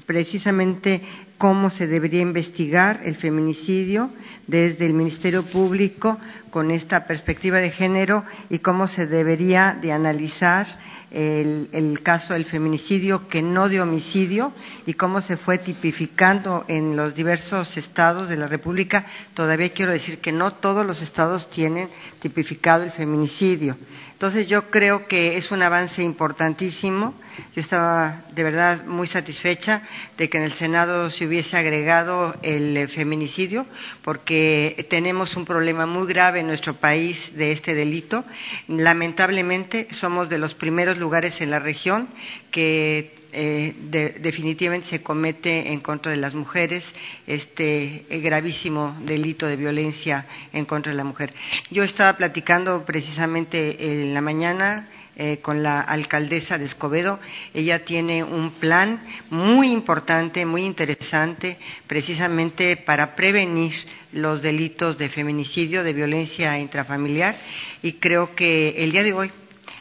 S9: precisamente cómo se debería investigar el feminicidio desde el Ministerio Público con esta perspectiva de género y cómo se debería de analizar el, caso del feminicidio que no de homicidio y cómo se fue tipificando en los diversos estados de la República. Todavía quiero decir que no todos los estados tienen tipificado el feminicidio. Entonces yo creo que es un avance importantísimo. Yo estaba de verdad muy satisfecha de que en el Senado se hubiese agregado el feminicidio porque tenemos un problema muy grave en nuestro país de este delito. Lamentablemente somos de los primeros lugares en la región que eh, definitivamente se comete en contra de las mujeres este eh, gravísimo delito de violencia en contra de la mujer. Yo estaba platicando precisamente en la mañana eh, con la alcaldesa de Escobedo. Ella tiene un plan muy importante, muy interesante, precisamente para prevenir los delitos de feminicidio, de violencia intrafamiliar, y creo que el día de hoy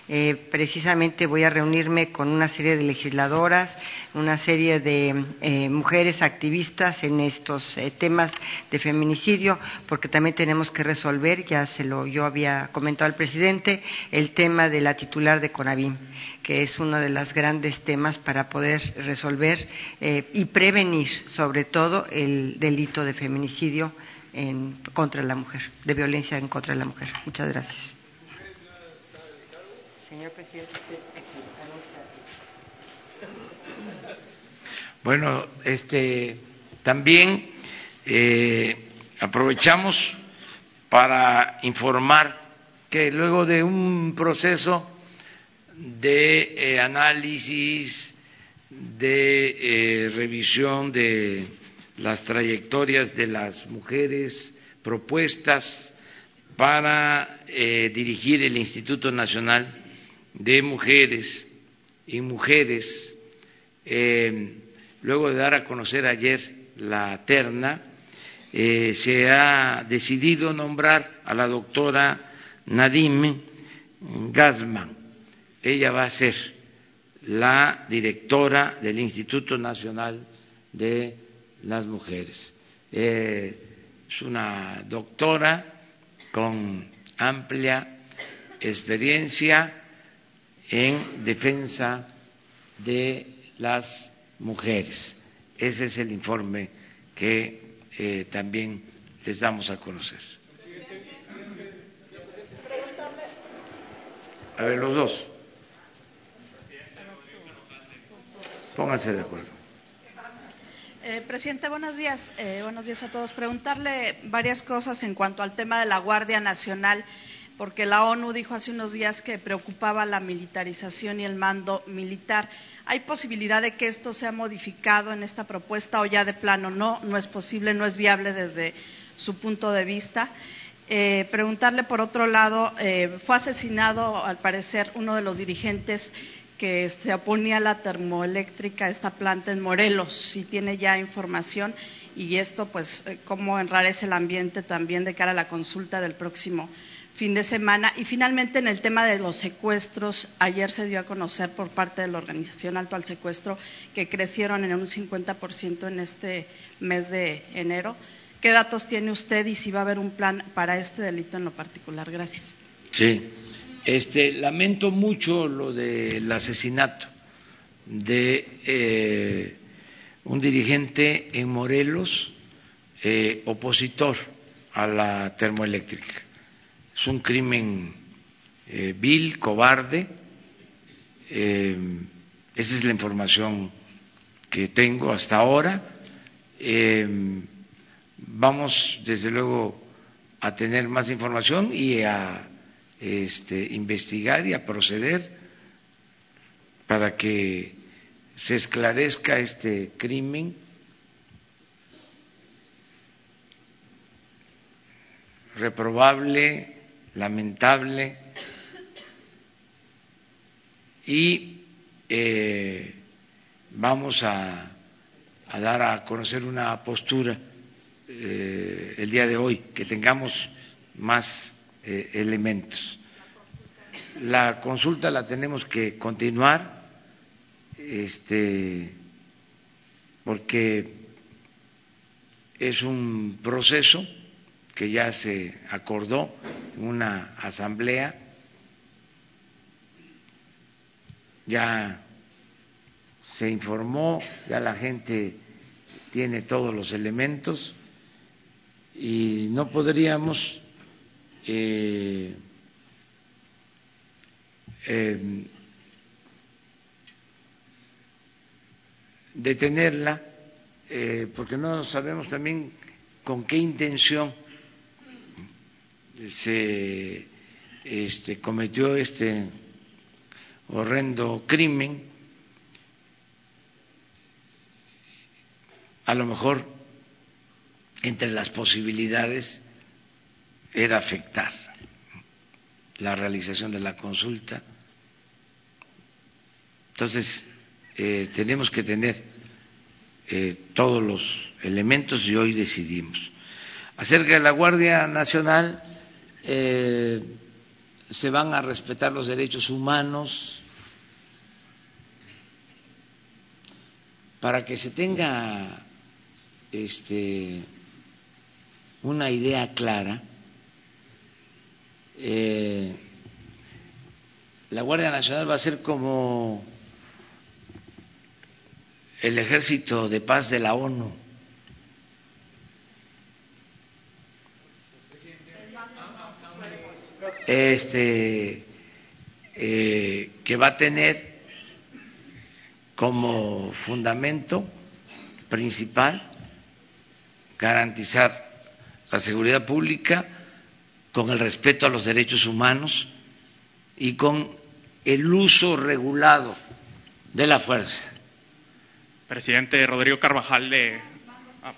S9: eh, precisamente voy a reunirme con una serie de legisladoras, una serie de eh, mujeres activistas en estos eh, temas de feminicidio, porque también tenemos que resolver, ya se lo yo había comentado al presidente, el tema de la titular de CONAVIM, que es uno de los grandes temas para poder resolver y prevenir, sobre todo, el delito de feminicidio en, contra la mujer, de violencia en contra de la mujer. Muchas gracias.
S1: Bueno, este, también eh, aprovechamos para informar que luego de un proceso de eh, análisis, de eh, revisión de las trayectorias de las mujeres propuestas para dirigir el Instituto Nacional de mujeres y mujeres, eh, luego de dar a conocer ayer la terna, eh, se ha decidido nombrar a la doctora Nadine Gazman. Ella va a ser la directora del Instituto Nacional de las Mujeres. Eh, es una doctora con amplia experiencia en defensa de las mujeres. Ese es el informe que eh, también les damos a conocer. A ver, los dos. Pónganse de acuerdo.
S10: Eh, presidente, buenos días. Eh, buenos días a todos. Preguntarle varias cosas en cuanto al tema de la Guardia Nacional, porque la ONU dijo hace unos días que preocupaba la militarización y el mando militar. ¿Hay posibilidad de que esto sea modificado en esta propuesta o ya de plano no? No es posible, no es viable desde su punto de vista. Eh, preguntarle, por otro lado, fue asesinado, al parecer, uno de los dirigentes que se oponía a la termoeléctrica, esta planta en Morelos, si tiene ya información y esto, pues, eh, cómo enrarece el ambiente también de cara a la consulta del próximo fin de semana. Y finalmente, en el tema de los secuestros, ayer se dio a conocer por parte de la organización Alto al Secuestro que crecieron en un 50% en este mes de enero. ¿Qué datos tiene usted y si va a haber un plan para este delito en lo particular? Gracias.
S1: Sí. Este, lamento mucho lo del asesinato de eh, un dirigente en Morelos, eh, opositor a la termoeléctrica. Es un crimen eh, vil, cobarde. esa es la información que tengo hasta ahora. vamos, desde luego, a tener más información y a este, investigar y a proceder para que se esclarezca este crimen reprobable, lamentable y eh, vamos a, dar a conocer una postura eh, el día de hoy, que tengamos más eh, elementos. La consulta la tenemos que continuar, este, porque es un proceso que ya se acordó en una asamblea, ya se informó, ya la gente tiene todos los elementos y no podríamos eh, eh, detenerla, eh, porque no sabemos también con qué intención se este, cometió este horrendo crimen. A lo mejor entre las posibilidades era afectar la realización de la consulta. Entonces, eh, tenemos que tener eh, todos los elementos y hoy decidimos. Acerca de la Guardia Nacional, eh, se van a respetar los derechos humanos para que se tenga este, una idea clara eh, la Guardia Nacional va a ser como el ejército de paz de la ONU. Este, eh, que va a tener como fundamento principal garantizar la seguridad pública, con el respeto a los derechos humanos y con el uso regulado de la fuerza.
S11: Presidente Rodrigo Carvajal de...
S1: Ah,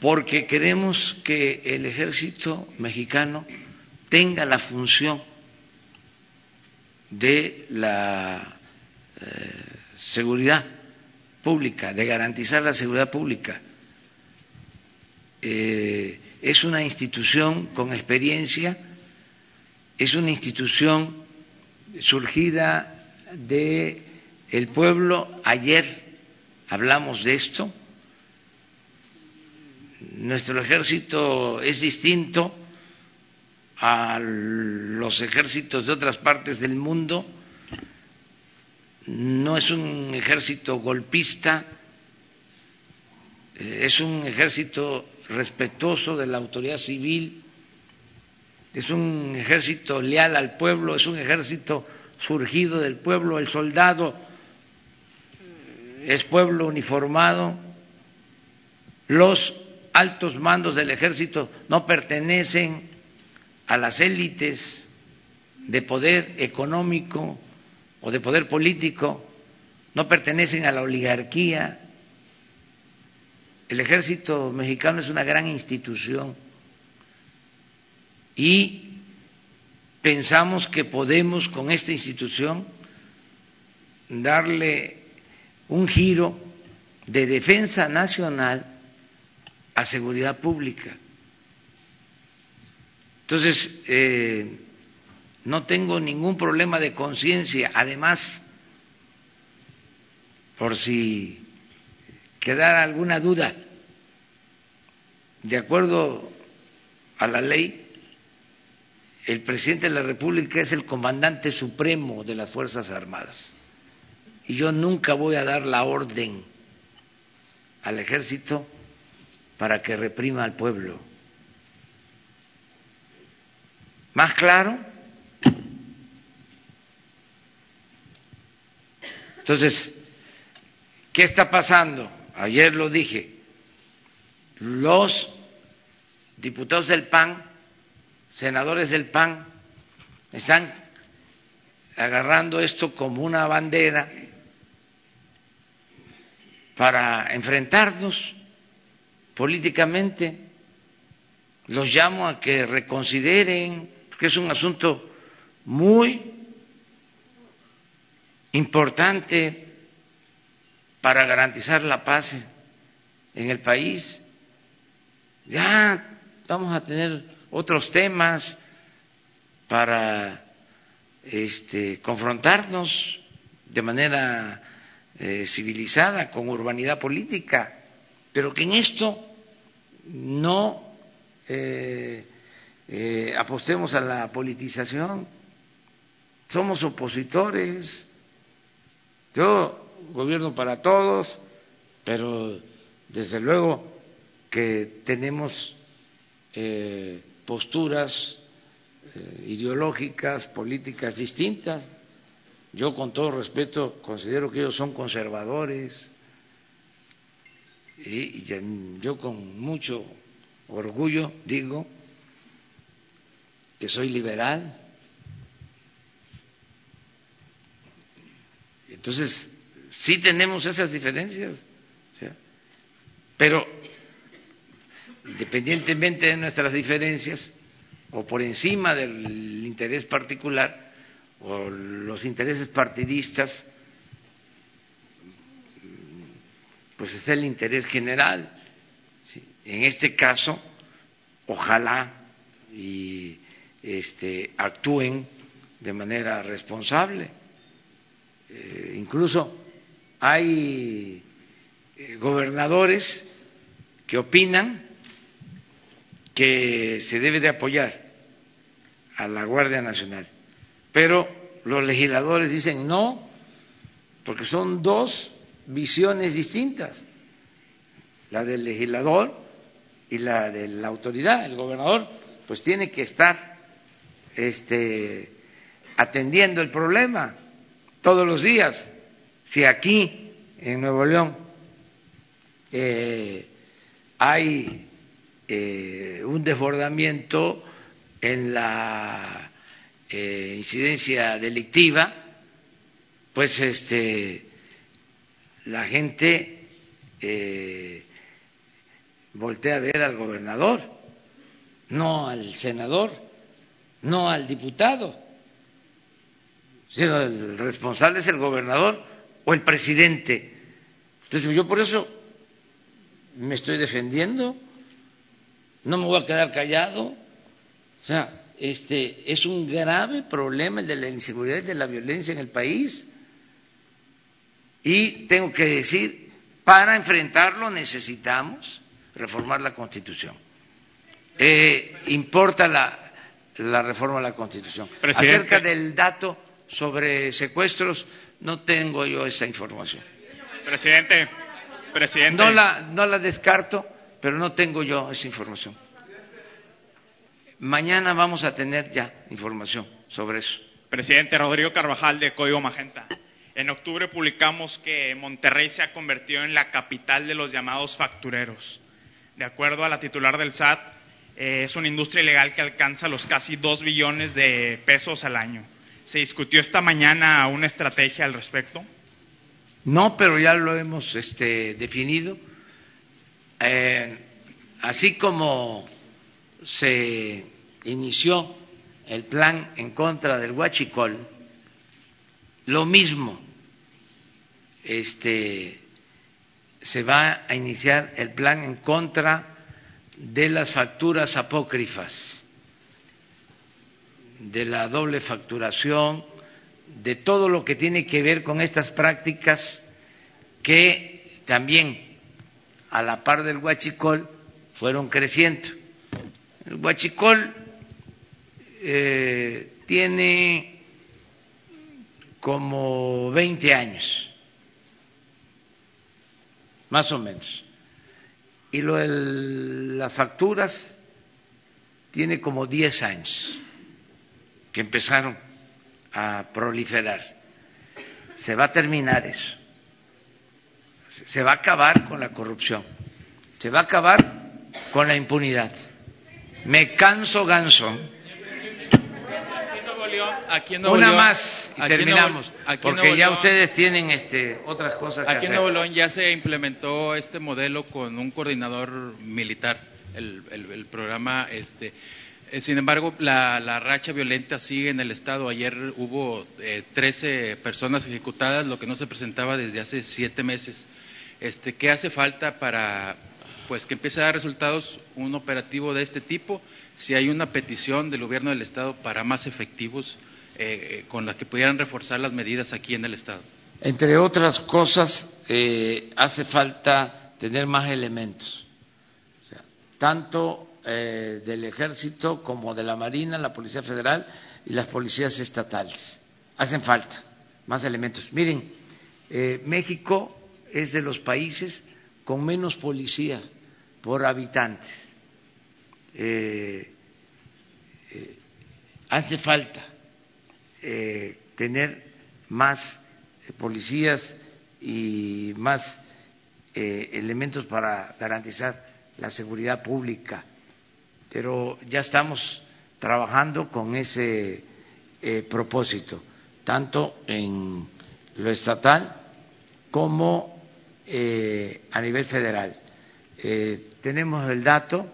S1: Porque queremos que el ejército mexicano tenga la función de la eh, seguridad pública, de garantizar la seguridad pública. Eh, es una institución con experiencia, es una institución surgida de el pueblo. Ayer hablamos de esto nuestro ejército es distinto a los ejércitos de otras partes del mundo, no es un ejército golpista, eh, es un ejército respetuoso de la autoridad civil, es un ejército leal al pueblo, es un ejército surgido del pueblo, el soldado es pueblo uniformado, los altos mandos del ejército no pertenecen a las élites de poder económico o de poder político, no pertenecen a la oligarquía. El ejército mexicano es una gran institución y pensamos que podemos con esta institución darle un giro de defensa nacional a seguridad pública. Entonces, eh, no tengo ningún problema de conciencia. Además, por si quedara alguna duda, de acuerdo a la ley, el presidente de la República es el comandante supremo de las Fuerzas Armadas. Y yo nunca voy a dar la orden al ejército para que reprima al pueblo. ¿Más claro? Entonces, ¿qué está pasando? Ayer lo dije, los diputados del PAN, senadores del PAN, están agarrando esto como una bandera para enfrentarnos políticamente. Los llamo a que reconsideren, porque es un asunto muy importante para garantizar la paz en el país. Ya vamos a tener otros temas para este, confrontarnos de manera eh, civilizada, con urbanidad política, pero que en esto no eh, eh, apostemos a la politización. Somos opositores. Yo gobierno para todos, pero desde luego que tenemos posturas ideológicas, políticas distintas yo, con todo respeto, considero que ellos son conservadores y yo con mucho orgullo digo que soy liberal. Entonces, sí tenemos esas diferencias, pero independientemente de nuestras diferencias o por encima del interés particular, o los intereses partidistas, pues es el interés general. En este caso, ojalá y este, actúen de manera responsable. Eh, incluso hay eh, gobernadores que opinan que se debe de apoyar a la Guardia Nacional pero los legisladores dicen no, porque son dos visiones distintas, la del legislador y la de la autoridad. El gobernador pues tiene que estar este, atendiendo el problema todos los días. Si aquí en Nuevo León eh, hay eh, un desbordamiento en la eh, incidencia delictiva, pues este, la gente eh, voltea a ver al gobernador, no al senador, no al diputado, sino el responsable es el gobernador o el presidente. Entonces yo por eso me estoy defendiendo, no me voy a quedar callado, o sea, este, es un grave problema el de la inseguridad y de la violencia en el país. Y tengo que decir, para enfrentarlo necesitamos reformar la Constitución. Eh, importa la, la, reforma a la Constitución. Acerca del dato sobre secuestros, no tengo yo esa información.
S11: Presidente, presidente.
S1: No la, no la descarto, pero no tengo yo esa información. Mañana vamos a tener ya información sobre eso.
S11: Presidente Rodrigo Carvajal de Código Magenta. En octubre publicamos que Monterrey se ha convertido en la capital de los llamados factureros. De acuerdo a la titular del SAT, eh, es una industria ilegal que alcanza los casi dos billones de pesos al año. ¿Se discutió esta mañana una estrategia al respecto?
S1: No, pero ya lo hemos este, definido. Eh, así como se inició el plan en contra del huachicol, lo mismo este, se va a iniciar el plan en contra de las facturas apócrifas, de la doble facturación, de todo lo que tiene que ver con estas prácticas que también a la par del huachicol fueron creciendo. El huachicol eh, tiene como 20 años, más o menos. Y lo de las facturas tiene como 10 años que empezaron a proliferar. Se va a terminar eso. Se va a acabar con la corrupción. Se va a acabar con la impunidad. Me canso ganso una más y terminamos, porque ya ustedes tienen este, otras cosas que
S12: Aquí en Nuevo León ya se implementó este modelo con un coordinador militar, el, el, programa este eh, sin embargo, la, la, racha violenta sigue en el Estado. Ayer hubo eh, 13 personas ejecutadas, lo que no se presentaba desde hace siete meses. Este, ¿Qué hace falta para pues, que empiece a dar resultados un operativo de este tipo? Si hay una petición del Gobierno del Estado para más efectivos eh, con las que pudieran reforzar las medidas aquí en el Estado?
S1: Entre otras cosas, eh, hace falta tener más elementos, tanto eh, del Ejército como de la Marina, la Policía Federal y las policías estatales. Hacen falta más elementos. Miren, México es de los países con menos policía por habitantes. hace falta eh, tener más policías y más eh, elementos para garantizar la seguridad pública. Pero ya estamos trabajando con ese eh, propósito, tanto en lo estatal como a nivel federal. Tenemos el dato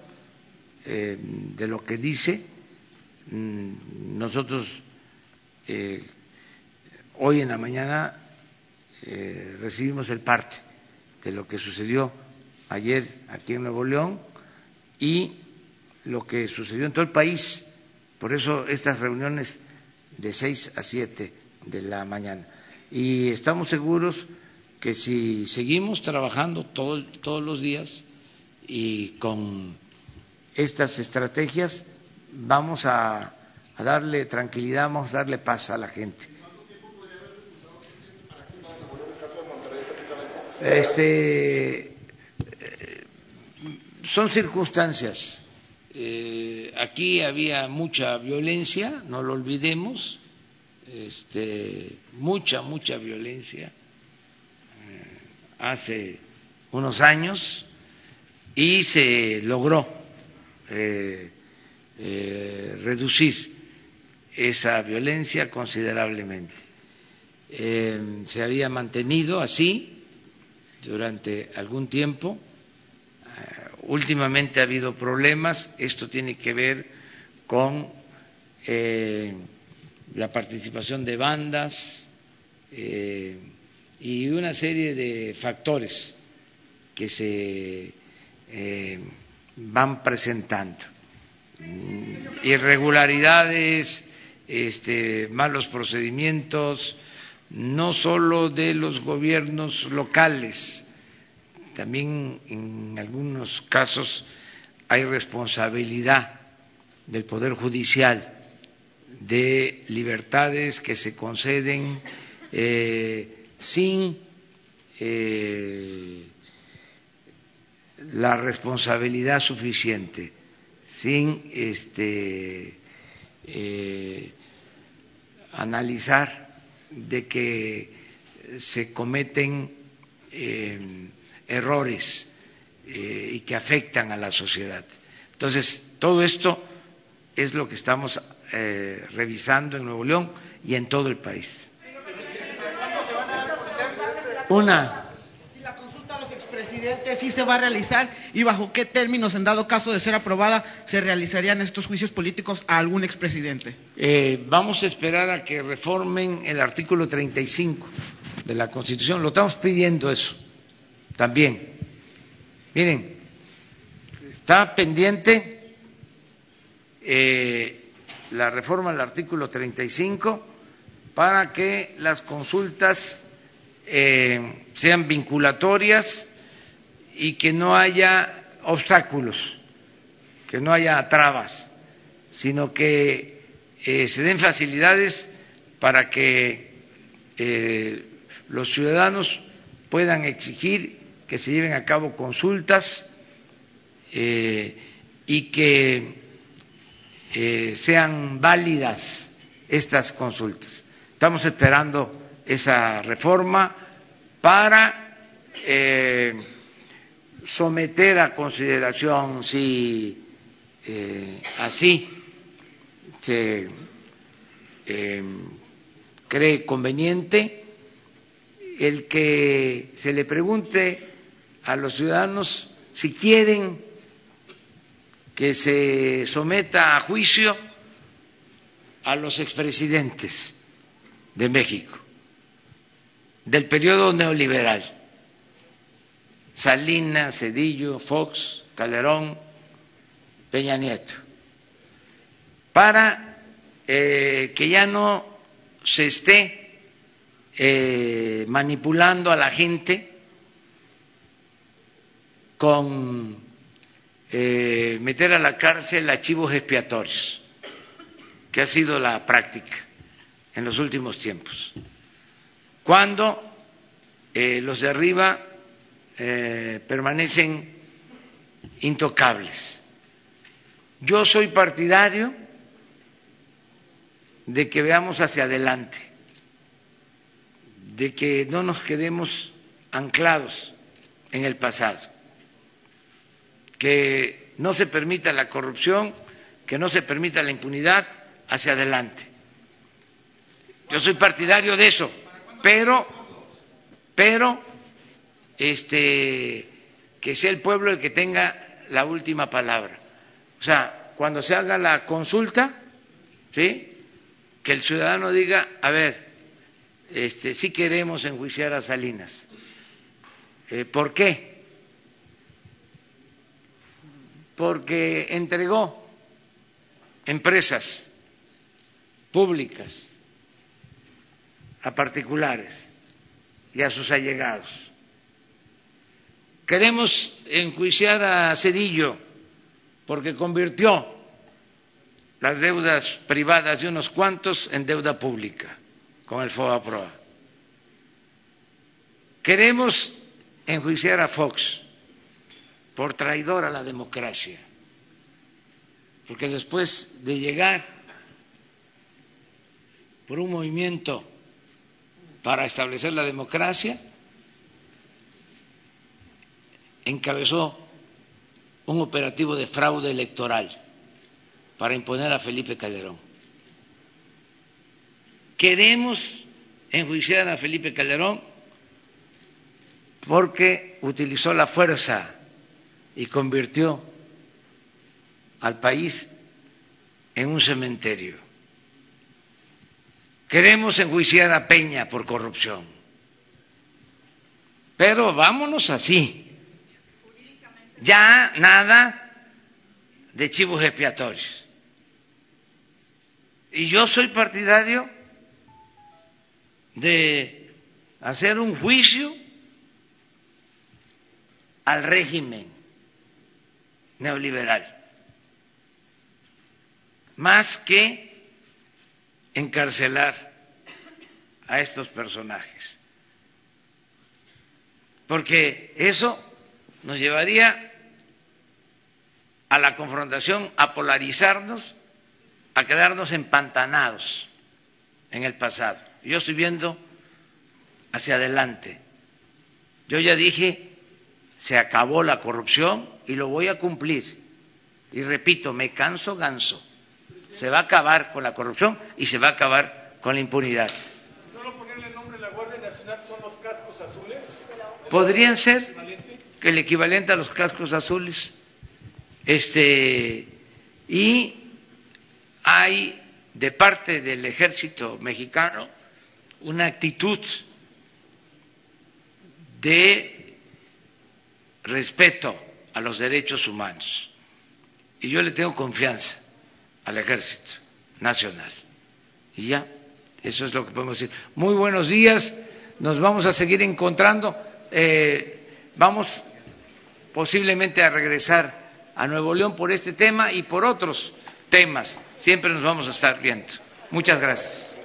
S1: de lo que dice. Mm, nosotros eh, hoy en la mañana eh, recibimos el parte de lo que sucedió ayer aquí en Nuevo León y lo que sucedió en todo el país. Por eso estas reuniones de 6 a 7 de la mañana. Y estamos seguros que si seguimos trabajando todos los días y con estas estrategias, vamos a darle tranquilidad, vamos a darle paz a la gente. Este, eh, son circunstancias. Eh, aquí había mucha violencia, no lo olvidemos, este, mucha, mucha violencia eh, hace unos años y se logró reducir esa violencia considerablemente. Eh, se había mantenido así durante algún tiempo. Eh, últimamente ha habido problemas. Esto tiene que ver con eh, la participación de bandas y una serie de factores que se van presentando. Mm, irregularidades este, malos procedimientos, no solo de los gobiernos locales, también en algunos casos hay responsabilidad del Poder Judicial de libertades que se conceden eh, sin eh, la responsabilidad suficiente, sin este, eh, analizar de que se cometen errores y que afectan a la sociedad. Entonces, todo esto es lo que estamos eh, revisando en Nuevo León y en todo el país.
S13: Una. Si la consulta a los expresidentes sí se va a realizar y bajo qué términos, en dado caso de ser aprobada, se realizarían estos juicios políticos a algún expresidente.
S1: Eh, vamos a esperar a que reformen el artículo 35 de la Constitución. Lo estamos pidiendo eso también. Miren, está pendiente eh, la reforma del artículo 35 para que las consultas eh, sean vinculatorias y que no haya obstáculos, que no haya trabas, sino que eh, se den facilidades para que eh, los ciudadanos puedan exigir que se lleven a cabo consultas y que eh, sean válidas estas consultas. Estamos esperando esa reforma para eh, someter a consideración si eh, así se cree conveniente el que se le pregunte a los ciudadanos si quieren que se someta a juicio a los expresidentes de México del periodo neoliberal, Salinas, Cedillo, Fox, Calderón, Peña Nieto, para eh, que ya no se esté eh, manipulando a la gente con eh, meter a la cárcel archivos expiatorios, que ha sido la práctica en los últimos tiempos. Cuando los de arriba eh, permanecen intocables. Yo soy partidario de que veamos hacia adelante, de que no nos quedemos anclados en el pasado que no se permita la corrupción, que no se permita la impunidad hacia adelante. Yo soy partidario de eso, pero, pero, este, que sea el pueblo el que tenga la última palabra. O sea, cuando se haga la consulta, ¿sí? Que el ciudadano diga, a ver, este, queremos enjuiciar a Salinas. Eh, ¿Por qué? porque entregó empresas públicas a particulares y a sus allegados. Queremos enjuiciar a Cedillo porque convirtió las deudas privadas de unos cuantos en deuda pública con el FOA-PROA. Queremos enjuiciar a Fox por traidor a la democracia. Porque después de llegar por un movimiento para establecer la democracia, encabezó un operativo de fraude electoral para imponer a Felipe Calderón. Queremos enjuiciar a Felipe Calderón porque utilizó la fuerza y convirtió al país en un cementerio. Queremos enjuiciar a Peña por corrupción. Pero vámonos así. Ya nada de chivos expiatorios. Y yo soy partidario de hacer un juicio al régimen neoliberal, más que encarcelar a estos personajes, porque eso nos llevaría a la confrontación, a polarizarnos, a quedarnos empantanados en el pasado. Yo estoy viendo hacia adelante. Yo ya dije, se acabó la corrupción y lo voy a cumplir. Y repito, me canso ganso. Se va a acabar con la corrupción y se va a acabar con la impunidad.
S14: ¿Solo ponerle nombre a la Guardia Nacional son los cascos azules?
S1: Podrían ser el equivalente a los cascos azules. Este, y hay de parte del ejército mexicano una actitud de respeto a los derechos humanos. Y yo le tengo confianza al ejército nacional. Y ya, eso es lo que podemos decir. Muy buenos días, nos vamos a seguir encontrando. Eh, vamos posiblemente a regresar a Nuevo León por este tema y por otros temas. Siempre nos vamos a estar viendo. Muchas gracias.